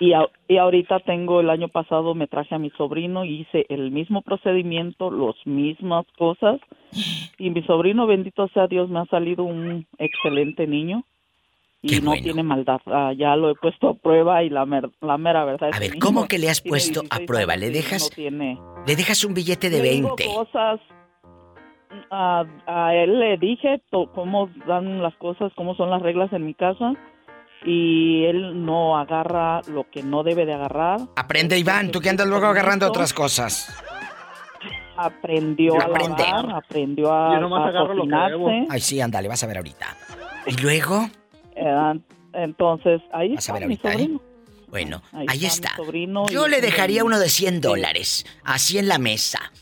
Y, a- y ahorita tengo, el año pasado me traje a mi sobrino y hice el mismo procedimiento, las mismas cosas. [GASPS] Y mi sobrino, bendito sea Dios, me ha salido un excelente niño. Y no tiene maldad. Ah, ya lo he puesto a prueba y la, mer- la mera verdad es A ver, ¿cómo que le has puesto a 16 prueba? ¿Le dejas, no tiene- le dejas un billete de le digo 20? cosas. A, a él le dije to- cómo dan las cosas, cómo son las reglas en mi casa. Y él no agarra lo que no debe de agarrar. Aprende, Iván, tú que andas luego agarrando otras cosas. Aprendió a lavar, aprendió a, Yo nomás a agarro lo que cocinarse. Ay, sí, ándale, vas a ver ahorita. ¿Y luego? Eh, entonces, ahí está mi ahorita, ¿eh? sobrino. Bueno, Ahí ahí está está. sobrino Yo le dejaría uno de 100 Sí. dólares, así en la mesa,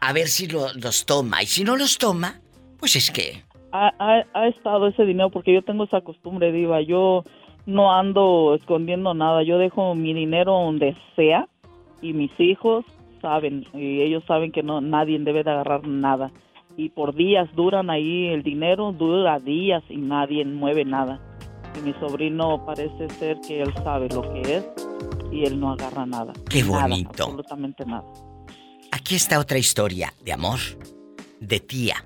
a ver si lo- los toma. Y si no los toma, pues es que... ha, ha- ha estado ese dinero porque yo tengo esa costumbre, Diva. Yo no ando escondiendo nada. Yo dejo mi dinero donde sea y mis hijos saben y ellos saben que no nadie debe de agarrar nada. Y por días duran ahí el dinero, dura días y nadie mueve nada. Y mi sobrino parece ser que él sabe lo que es y él no agarra nada. Qué Nada, bonito. absolutamente nada. Aquí está otra historia de amor, de tía.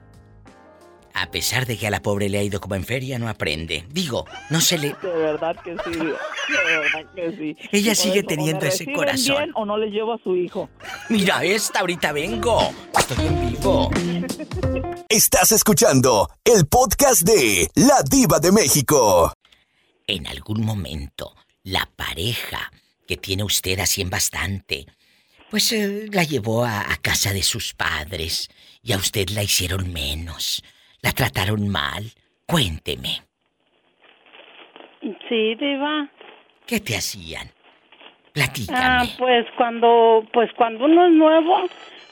A pesar de que a la pobre le ha ido como en feria, no aprende. Digo, no se le... De verdad que sí, de verdad que sí. Ella Por sigue eso, teniendo ese corazón. bien o no les llevo a su hijo. Mira esta, ahorita vengo. Estoy en vivo. Estás escuchando el podcast de La Diva de México. En algún momento, la pareja que tiene usted así en bastante, pues eh, la llevó a, a casa de sus padres y a usted la hicieron menos, la trataron mal. Cuénteme, Sí, diva. ¿qué te hacían? Ah, Platícame. pues cuando, pues cuando uno es nuevo,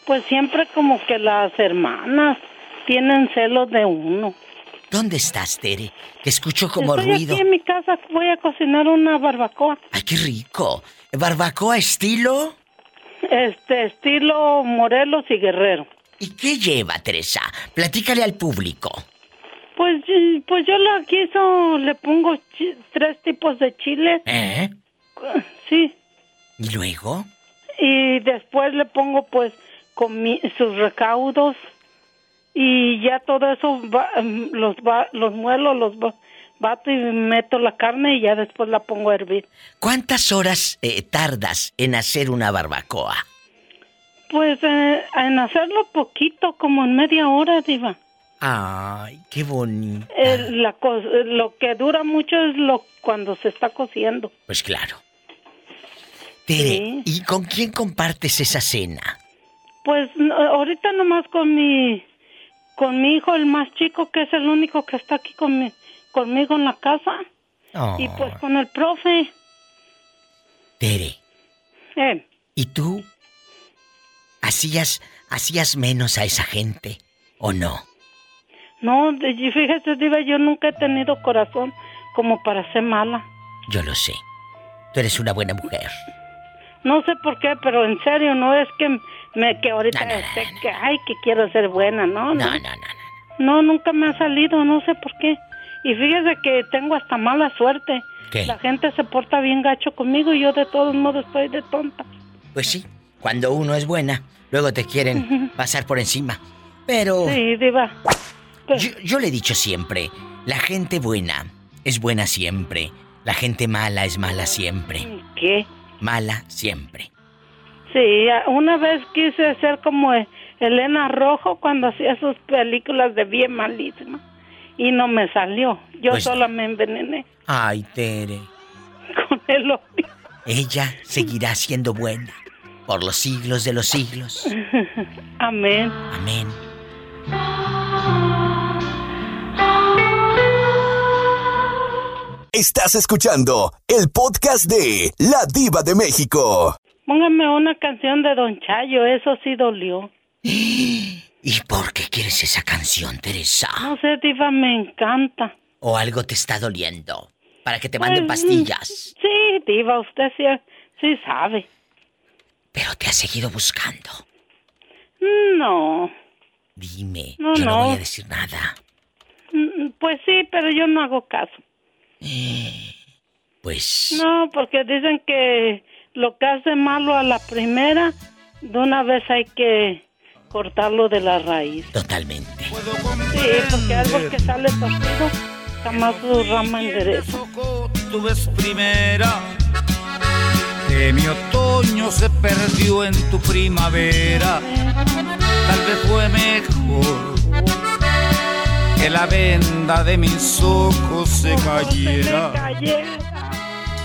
pues siempre como que las hermanas tienen celos de uno. ¿Dónde estás, Tere? Que escucho como Estoy ruido. aquí en mi casa, voy a cocinar una barbacoa. ¡Ay, qué rico! ¿Barbacoa estilo? Este, estilo Morelos y Guerrero. ¿Y qué lleva, Teresa? Platícale al público. Pues, y- pues yo la quiso, le pongo tres tipos de chile, ¿Eh? sí, ¿Y luego? y después le pongo pues comi- sus recaudos y ya todo eso va- em, los va- los muelo, los ba- bato y meto la carne y ya después la pongo a hervir. ¿Cuántas horas eh, tardas en hacer una barbacoa? Pues eh, en hacerlo poquito, como en media hora, diva. Ay, qué bonito. Eh, la co- eh, lo que dura mucho es lo cuando se está cociendo. Pues claro. Tere, ¿y con quién compartes esa cena? Pues no, ahorita nomás con mi con mi hijo el más chico que es el único que está aquí con mi- conmigo en la casa Oh, y pues con el profe. Tere, Eh, ¿y tú hacías hacías menos a esa gente o no? no, fíjese, Diva, yo nunca he tenido corazón como para ser mala. Yo lo sé. Tú eres una buena mujer. No sé por qué, pero en serio, no es que me que ahorita esté que ay, que quiero ser buena, no, no. No, no, no. Nunca me ha salido, no sé por qué. Y fíjese que tengo hasta mala suerte. ¿Qué? La gente se porta bien gacho conmigo y yo de todos modos estoy de tonta. Pues sí, cuando uno es buena, luego te quieren [LAUGHS] pasar por encima. Pero Sí, diva. yo, yo le he dicho siempre, la gente buena es buena siempre, la gente mala es mala siempre. ¿Qué? Mala siempre. Sí, una vez quise ser como el, Elena Rojo cuando hacía sus películas de bien malísimas. Y no me salió. Yo Pues- sola me envenené Ay, Tere. [LAUGHS] con el odio. Ella seguirá siendo buena por los siglos de los siglos. [LAUGHS] Amén. Amén. Estás escuchando el podcast de La Diva de México. Póngame una canción de Don Chayo, eso sí dolió. [GASPS] ¿Y por qué quieres esa canción, Teresa? No sé, Diva, me encanta. ¿O algo te está doliendo? Para que te manden Pues, pastillas. Sí, Diva, usted sí, sí sabe. Pero te has seguido buscando. No, Dime, No, yo no, no. voy a decir nada. mm, pues sí, pero yo no hago caso. [GASPS] Pues No, porque dicen que lo que hace malo a la primera, de una vez hay que cortarlo de la raíz. totalmente. Sí, porque algo que sale torcido, jamás su rama endereza. Tú ves primera que mi otoño se perdió en tu primavera. Tal vez fue mejor que la venda de mis ojos se cayera.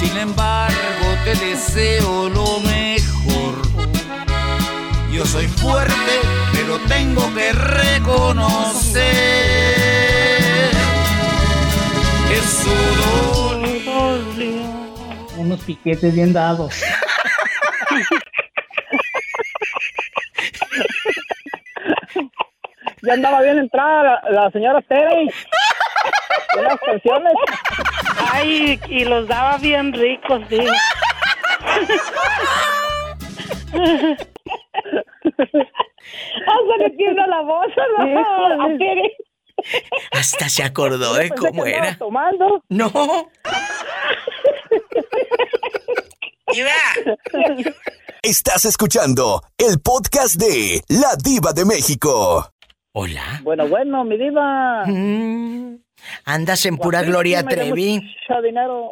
Sin embargo, te deseo lo mejor. Yo soy fuerte, pero tengo que reconocer que su dolió. Unos piquetes bien dados. Ya andaba bien entrada la, la señora Tere. Las canciones. Ay, y los daba bien ricos, Diva. Hasta le la voz Tere. Hasta se acordó de cómo era. tomando? No. Estás escuchando el podcast de La Diva de México. Hola. Bueno, bueno, mi diva. Andas en pura Guapísima Gloria Trevi.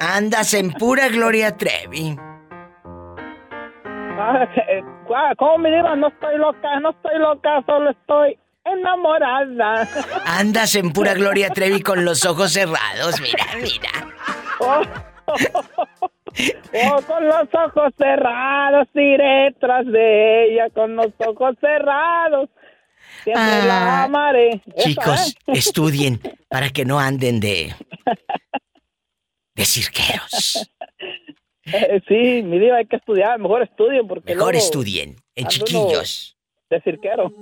Andas en pura Gloria Trevi. Ah, eh, ah, ¿Cómo mi diva? No estoy loca, no estoy loca, solo estoy enamorada. Andas en pura Gloria Trevi con los ojos cerrados. Mira, mira. Oh, oh, con los ojos cerrados iré tras de ella, con los ojos cerrados. Siempre la Ah, amaré. Esa, Chicos, ¿eh? [LAUGHS] estudien para que no anden de. de cirqueros. Eh, sí, mi diva, hay que estudiar, mejor estudien porque Mejor luego estudien, en chiquillos. De cirquero.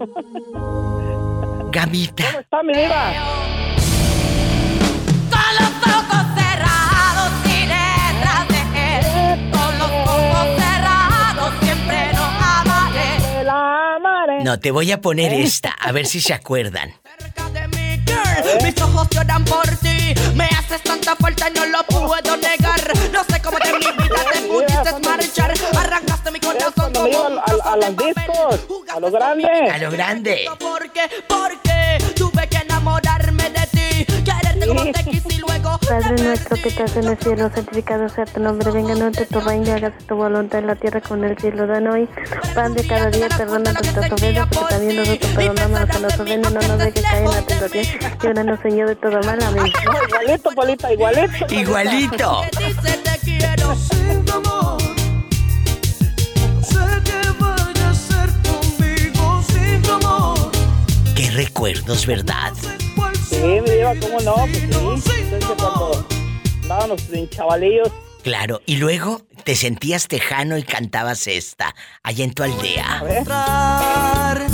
Gamita. ¿Cómo está mi diva? No, te voy a poner esta, a ver si se acuerdan. Girl, Mis ojos lloran por ti. Me haces tanta falta y no lo puedo negar. No sé cómo de mi vida te pudiste marchar. Arrancaste mi corazón a, a- a los discos, a los grandes. A lo grande. ¿Por qué? Porque tuve que enamorarme de ti. Quererte como te quise y luego. Padre nuestro que estás en el cielo, santificado sea tu nombre, venga a nosotros tu reino, hágase tu voluntad en la tierra como en el cielo. Dan hoy pan de cada día, perdona nuestras ofensas, porque también nosotros perdonamos a los ofenden, no nos dejes caer en la tentación, líbranos Señor de todo mal, amén. Igualito, Polita, igualito. Igualito. Dice te quiero. Sé que vaya a ser conmigo sin tu amor. Qué recuerdos, ¿verdad? Sí, mi diva, ¿cómo no? Pues sí. Entonces, cuando andábamos en chavalillos. Claro, y luego te sentías tejano y cantabas esta, allá en tu aldea. Entrar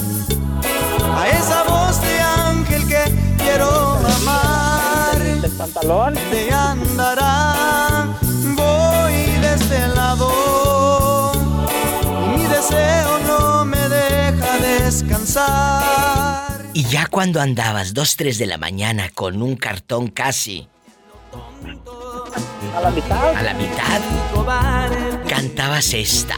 a esa voz de ángel que quiero amar. Del pantalón. Te andará, voy de este lado. Mi deseo no me deja descansar. Ya cuando andabas dos, tres de la mañana con un cartón casi A la mitad. a la mitad, cantabas esta.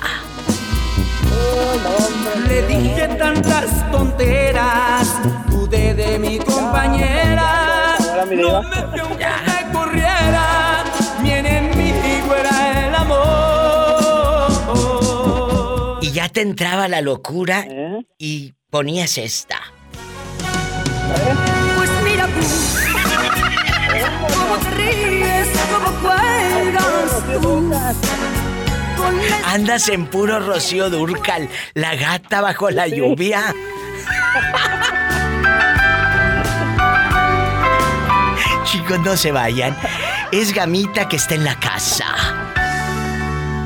Le dije tantas tonteras, dudé de mi compañera. No me fui aunque me corriera, mi enemigo era el amor. Y ya te entraba la locura y ponías esta. Pues mira tú, cómo te ríes, cómo juegas tú. Andas en puro Rocío Durcal, la gata bajo la lluvia. Chicos, no se vayan. Es Gamita que está en la casa.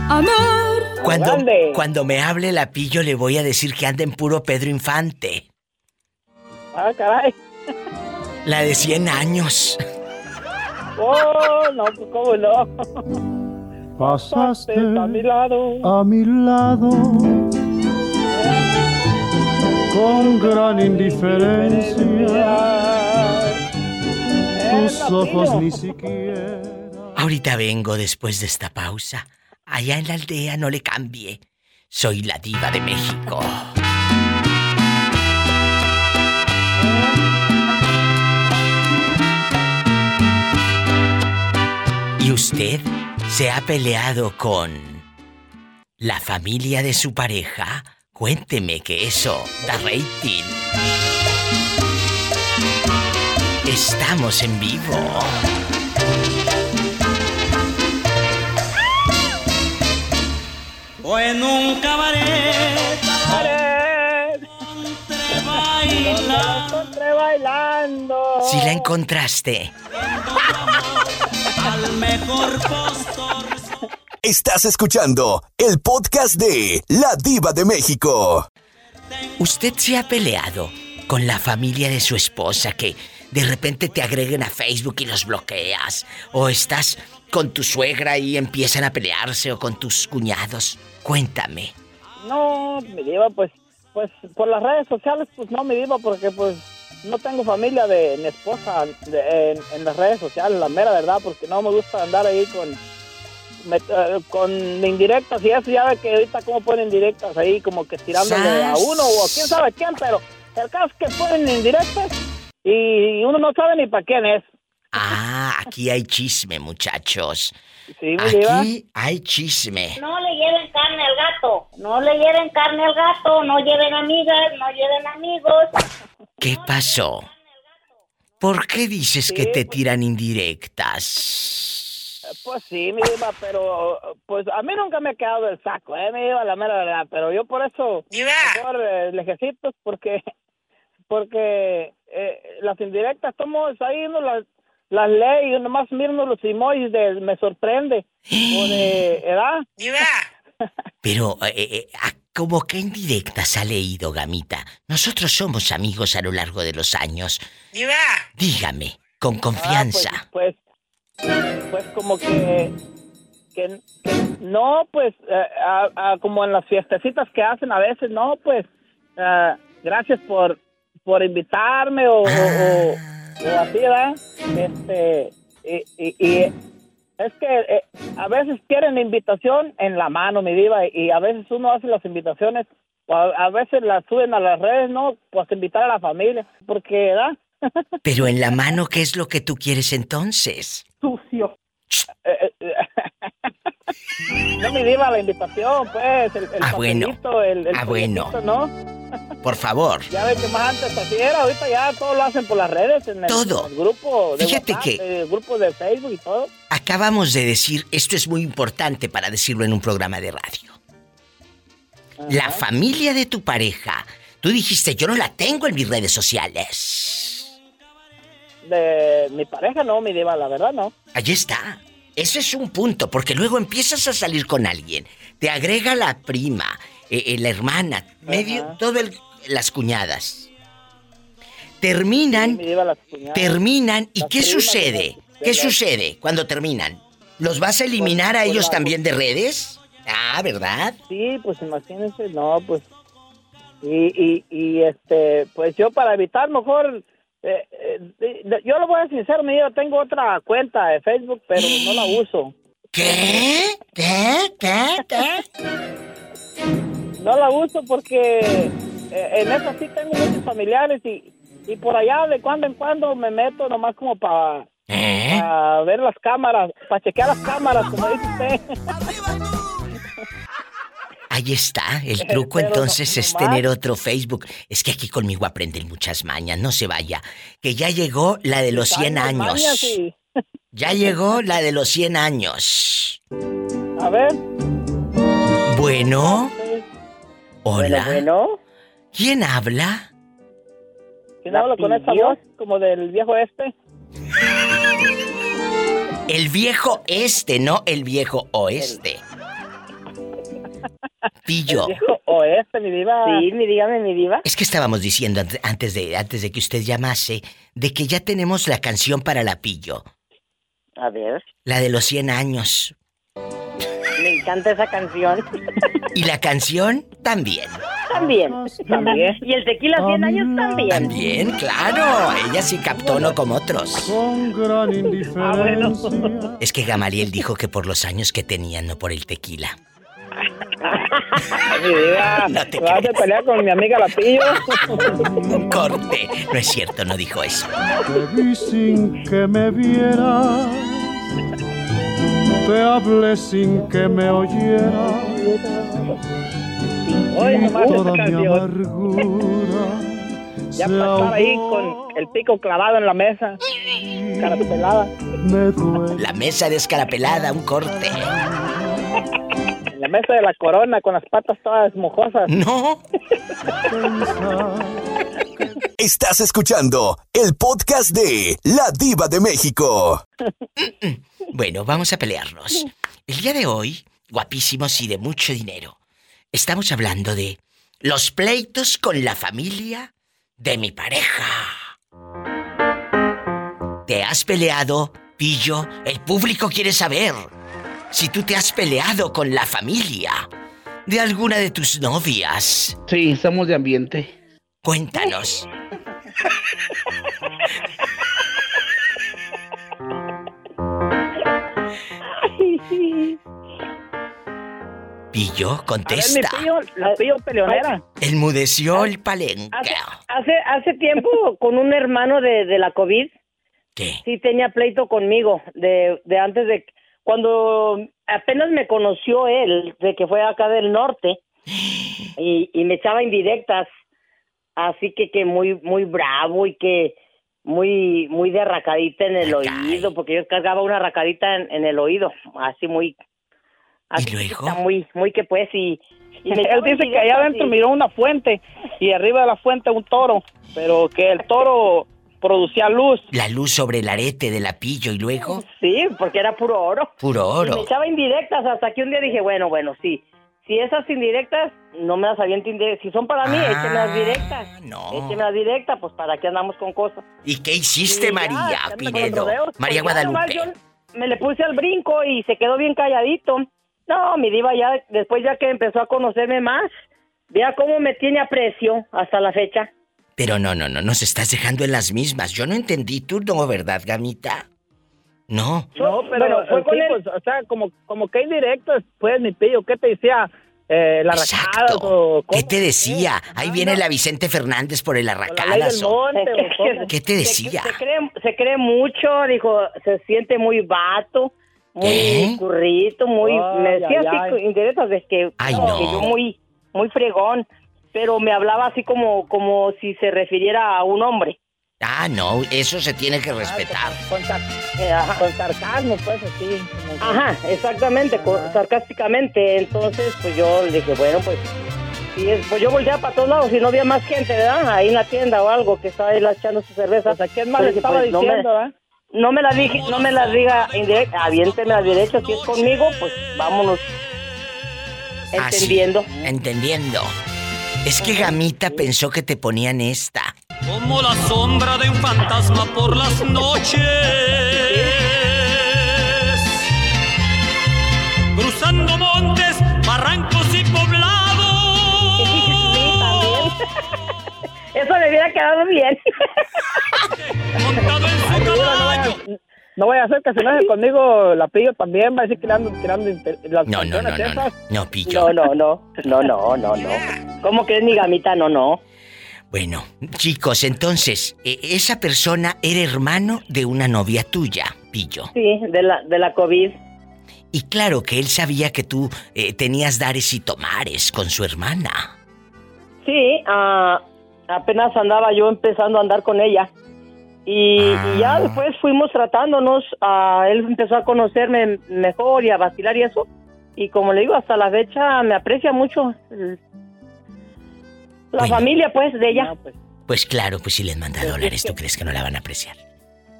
amor. Cuando, cuando me hable la pillo le voy a decir que anda en puro Pedro Infante. Ah, caray. La de 100 años. Oh, no, pues cómo no. Pasaste a mi lado. a mi lado con gran indiferencia. Tus ojos ni siquiera. Ahorita vengo después de esta pausa. Allá en la aldea no le cambie. Soy la diva de México. Usted se ha peleado con la familia de su pareja? Cuénteme que eso da rating. Estamos en vivo. O en un cabaret. Bailando. Encontré bailando. Si la encontraste. [LAUGHS] Mejor postor. Estás escuchando el podcast de La Diva de México. ¿Usted se ha peleado con la familia de su esposa que de repente te agreguen a Facebook y los bloqueas? ¿O estás con tu suegra y empiezan a pelearse o con tus cuñados? Cuéntame. No, mi diva, pues, pues por las redes sociales, pues no, mi diva, porque pues no tengo familia de mi esposa de- en, en las redes sociales, la mera verdad, porque no me gusta andar ahí con me- eh, con indirectas y eso, ya ve que ahorita como ponen indirectas ahí, como que tirándole a uno o a quién sabe quién, pero el caso es que ponen indirectas y uno no sabe ni para quién es. Ah, aquí hay chisme, muchachos. Sí. Aquí hay chisme. No le lleven carne al gato. No le lleven carne al gato. No lleven amigas. No lleven amigos. ¿Qué pasó? ¿Por qué dices que te pues. tiran indirectas? Pues sí, mi diva, pero pues a mí nunca me ha quedado del saco, eh, mi diva, la mera verdad, pero yo por eso mejor eh, lejecitos porque porque eh, las indirectas somos ahí no las las ley y nomás miro los emojis de me sorprende o de [GASPS] edad. Pero, eh, eh, ¿a ¿cómo qué indirectas ha leído, Gamita? Nosotros somos amigos a lo largo de los años. Dígame, con confianza. Pues pues como que que, que no, pues eh, a- a- como en las fiestecitas que hacen a veces, no, pues eh, gracias por por invitarme o, o así, ¿verdad? Este, y, y- y es que eh, a veces quieren invitación en la mano, mi diva, y a veces uno hace las invitaciones, o a, a veces las suben a las redes, ¿no? Pues invitar a la familia, porque, ¿verdad? [LAUGHS] Pero en la mano, ¿qué es lo que tú quieres entonces? Sucio. Eh, [LAUGHS] no me diva la invitación, pues, el, el Ah, bueno. papelito, el, el Ah, bueno. ¿no? Por favor. Ya ves que más antes así era, ahorita ya todo lo hacen por las redes, en el, Todo. en el grupo de Fíjate WhatsApp, que- el grupo de Facebook y todo. Acabamos de decir, esto es muy importante para decirlo en un programa de radio. La familia de tu pareja. Tú dijiste, yo no la tengo en mis redes sociales. De mi pareja no, mi diva, la verdad no. Allí está. Eso es un punto, porque luego empiezas a salir con alguien. Te agrega la prima, eh, eh, la hermana, medio, todo el, las cuñadas. Terminan, las cuñadas. terminan, ¿y Las qué sucede? ¿Qué sucede cuando terminan? ¿Los vas a eliminar a pues ellos también de redes? Ah, ¿verdad? Sí, pues imagínense, no, pues Y, y, y este, pues yo para evitar mejor, eh, eh, yo lo voy a ser sincero, mi yo tengo otra cuenta de Facebook, pero no la [GASPS] uso. ¿Qué? ¿Qué? ¿Qué? ¿Qué? No la uso porque eh, en esa sí tengo muchos familiares y, y por allá de cuando en cuando me meto nomás como para ver las cámaras, para chequear las cámaras, como dice usted. Ahí está, el truco Pero entonces no- es nomás. tener otro Facebook. Es que aquí conmigo aprenden muchas mañas, no se vaya. Que ya llegó la de los 100 Mañas, mañas años. Ya llegó la de los 100 años. A ver. Bueno. Hola. Bueno, ¿Quién habla? ¿Quién habla con esa voz como del viejo este? El viejo este, no el viejo oeste. Pillo. El viejo oeste, mi diva. Sí, mi dígame, mi diva. Es que estábamos diciendo ante- antes de, antes de que usted llamase de que ya tenemos la canción para la Pillo. A ver, La de los 100 años. Encanta esa canción. Y la canción también. También. También. Y el tequila 100 años también. También, claro. Ella sí captó, no como otros. Con gran indiferencia. Es que Gamaliel dijo que por los años que tenían, no por el tequila. No te ¿vas a pelear con mi amiga La Pillo? Corte. No es cierto, no dijo eso. Te vi sin que me vieras. Te hablé sin que me oyeras. Oye, Y toda mi amargura Ya estar ahí con el pico clavado en la mesa. Cara pelada. Me. La mesa descarapelada, un corte. [LAUGHS] En la mesa de la corona con las patas todas mojosas. No. Estás escuchando el podcast de La Diva de México. Bueno, vamos a pelearnos. El día de hoy, guapísimos y de mucho dinero, estamos hablando de los pleitos con la familia de mi pareja. ¿Te has peleado, Pillo? El público quiere saber si tú te has peleado con la familia de alguna de tus novias. Sí, somos de ambiente. Cuéntanos. Pillo, A ver, mi contesta. pillo, la pillo peleonera. Enmudeció el palenque. Hace, hace, hace tiempo con un hermano de, de la COVID. Sí, tenía pleito conmigo. De, de antes de. Cuando apenas me conoció él, de que fue acá del norte. [GASPS] Y, y me echaba indirectas. Así que, que muy, muy bravo y que muy, muy de arracadita en el oído, porque yo cargaba una arracadita en, en el oído, así muy. Así Muy, muy que pues, y. y me [LAUGHS] Él dice que allá adentro y- miró una fuente y arriba de la fuente un toro, pero que el toro producía luz. La luz sobre el arete de la Pillo y luego Sí, porque era puro oro. puro Y me oro. echaba indirectas hasta que un día dije, bueno, bueno, sí. Si esas indirectas, no me las aviento indirectas. Si son para mí, Ah, écheme las directas. no. Écheme las directas, pues para qué andamos con cosas. ¿Y qué hiciste, Y María ya Pinedo? María Pues Guadalupe. yo me le puse al brinco y se quedó bien calladito. No, mi diva ya, después ya que empezó a conocerme más, vea cómo me tiene aprecio hasta la fecha. Pero no, no, no, nos estás dejando en las mismas. Yo no entendí, tú no, ¿verdad, gamita? No. No, pero Bueno, fue eh, con sí, él. pues, o sea, como, como que indirecto, pues, mi pillo, ¿qué te decía? Eh, la arracada o ¿Qué te decía? Ahí viene la Vicente Fernández por el cómo. ¿Qué te decía? Se cree, se cree mucho, dijo, se siente muy vato, muy ¿Qué? currito, muy... Ay, me decía ay, así ay. indirectas de que, Ay, no, no. que yo muy, muy fregón, pero me hablaba así como, como si se refiriera a un hombre. Ah, no, eso se tiene que respetar. Con, sar- Eh, ajá. con sarcasmo, pues, así. Ajá, exactamente, co- sarcásticamente. Entonces, pues yo le dije, bueno, pues, si es, pues yo volteaba para todos lados y no había más gente, ¿verdad? Ahí en la tienda o algo que estaba ahí echando su cerveza. Pues, ¿a quién más le dije, estaba pues, no me- diciendo, verdad? no me la dije, no me la diga indirecta, aviénteme las derechas, si es conmigo, pues vámonos Ah, sí, entendiendo. Es que Gamita pensó que te ponían esta. Como la sombra de un fantasma por las noches. Cruzando montes, barrancos y poblados. Sí, [LAUGHS] también. Eso me hubiera quedado bien. Montado en su caballo. No voy a hacer que se enoje conmigo la pillo también, va a decir que le ando tirando inter- las No, no, no, no, no, pillo. No, no, no, no, no, no, no. ¿Cómo que es mi gamita? No, no. Bueno, chicos, entonces, e- esa persona era hermano de una novia tuya, Pillo. Sí, de la, de la COVID. Y claro que él sabía que tú eh, tenías dares y tomares con su hermana. Sí, ah, apenas andaba yo empezando a andar con ella. Y, y Ah. ya después fuimos tratándonos, ah, él empezó a conocerme mejor y a vacilar y eso. Y como le digo, hasta la fecha me aprecia mucho el- la familia, pues, de ella. Pues claro, pues si les manda dólares, ¿tú crees que no la van a apreciar?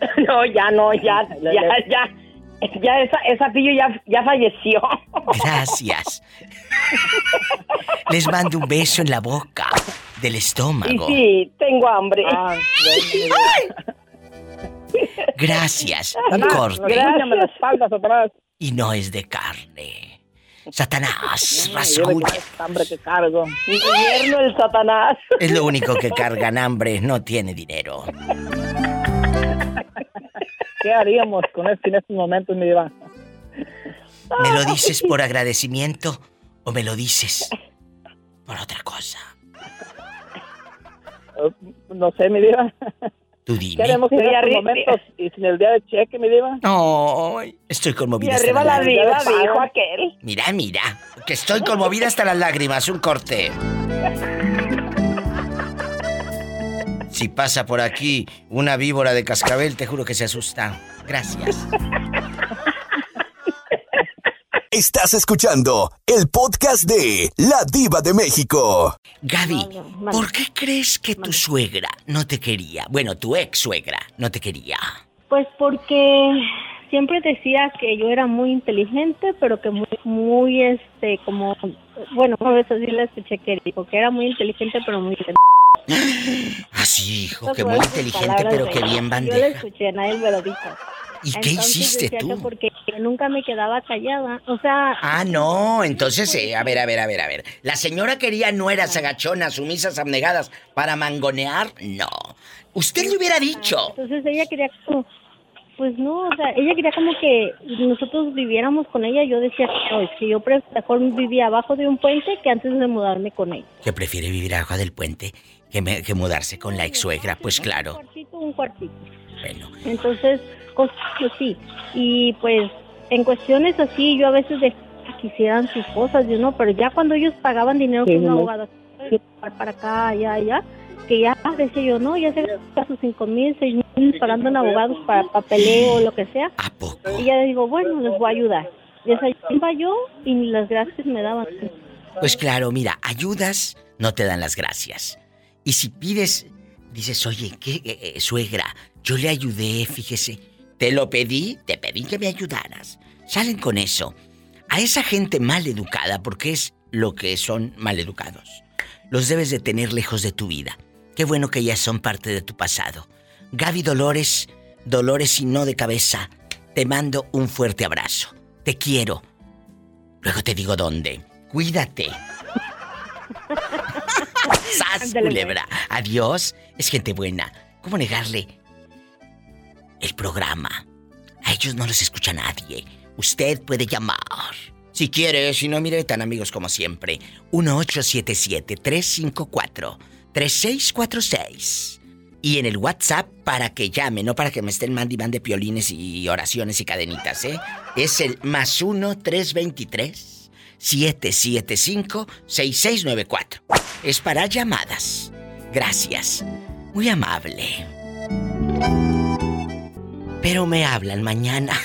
[LAUGHS] No, ya no, ya, ya, ya. Ya esa, esa pillo ya, ya falleció. Gracias. [LAUGHS] Les mando un beso en la boca del Y estómago. sí, tengo hambre. Gracias. Un Satanás, corte. rasguñame la espalda, Satanás. Y no es de carne. Satanás, Ay, rasguña. hambre que cargo. Invierno el Satanás. Es lo único que cargan hambre, no tiene dinero. ¿Qué haríamos con esto en estos momentos, mi diva? ¿Me lo dices por agradecimiento o me lo dices por otra cosa? Eh, No sé, mi diva. Tú ¿Qué dime. Y estos arri- momentos y sin el día de cheque, mi diva? No, estoy Y conmovida. hasta arriba la lágrimas. diva, dijo aquel. Mira, mira, que estoy conmovida hasta las lágrimas. Un corte. Si pasa por aquí una víbora de cascabel, te juro que se asusta. Gracias. Estás escuchando el podcast de La Diva de México. Gaby, ¿por qué crees que tu suegra no te quería? Bueno, tu ex suegra no te quería. Pues porque siempre decía que yo era muy inteligente, pero que muy, muy, este, como, bueno, a veces sí la escuché que dijo que era muy inteligente, pero muy... Así, [GASPS] hijo, Esas que muy inteligente, pero que bien Yo la bandeja. escuché, nadie me lo dijo. ¿Y qué Entonces hiciste decía que tú? porque nunca me quedaba callada, o sea... Ah, no, entonces, eh, a ver, a ver, a ver, a ver. ¿La señora quería nueras agachonas, sumisas, abnegadas para mangonear? No. Usted le hubiera dicho. Entonces ella quería como, pues no, o sea, ella quería como que nosotros viviéramos con ella. Yo decía que no, es que yo mejor vivía abajo de un puente que antes de mudarme con ella. Que prefiere vivir abajo del puente que, me- que mudarse con la ex suegra. Pues claro. cuartito, un cuartito. Bueno. Entonces, cosas así. Y pues en cuestiones así, yo a veces dejaba que hicieran sus cosas, yo no, pero ya cuando ellos pagaban dinero Sí, con un abogado, para, acá, allá, allá, que ya decía yo, no, ya se gasta sus cinco mil, seis mil pagando en abogados para papeleo o lo que sea. Y ya digo, bueno, les voy a ayudar. Les ayudaba yo y ni las gracias me daban. Pues claro, mira, ayudas, no te dan las gracias. Y si pides, dices, oye, ¿qué, eh, eh, suegra? Yo le ayudé, fíjese. Te lo pedí, te pedí que me ayudaras. Salen con eso. A esa gente mal educada, porque es lo que son mal educados, los debes de tener lejos de tu vida. Qué bueno que ya son parte de tu pasado. Gaby Dolores, Dolores y no de cabeza, te mando un fuerte abrazo. Te quiero. Luego te digo dónde. Cuídate. [LAUGHS] ¡Sas, culebra! Adiós. Es gente buena. ¿Cómo negarle el programa? A ellos no los escucha nadie. Usted puede llamar. Si quiere, si no, mire, tan amigos como siempre. 1877-354-3646. Y en el WhatsApp para que llame, no para que me estén mande y mande piolines y oraciones y cadenitas, ¿eh? Es el más 1-323-775-6694. Es para llamadas. Gracias. Muy amable. Pero me hablan mañana.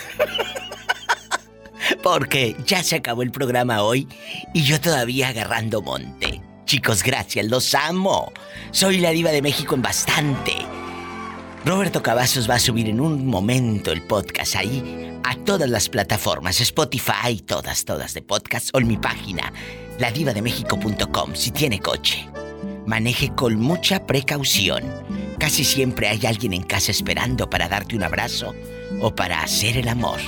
[LAUGHS] Porque ya se acabó el programa hoy y yo todavía agarrando monte. Chicos, gracias, los amo. Soy la diva de México en bastante. Roberto Cavazos va a subir en un momento el podcast ahí a todas las plataformas, Spotify, todas, todas de podcast o en mi página, ladivademexico.com si tiene coche. Maneje con mucha precaución. Casi siempre hay alguien en casa esperando para darte un abrazo o para hacer el amor.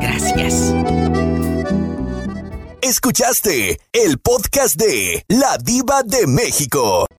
Gracias. Escuchaste el podcast de La Diva de México.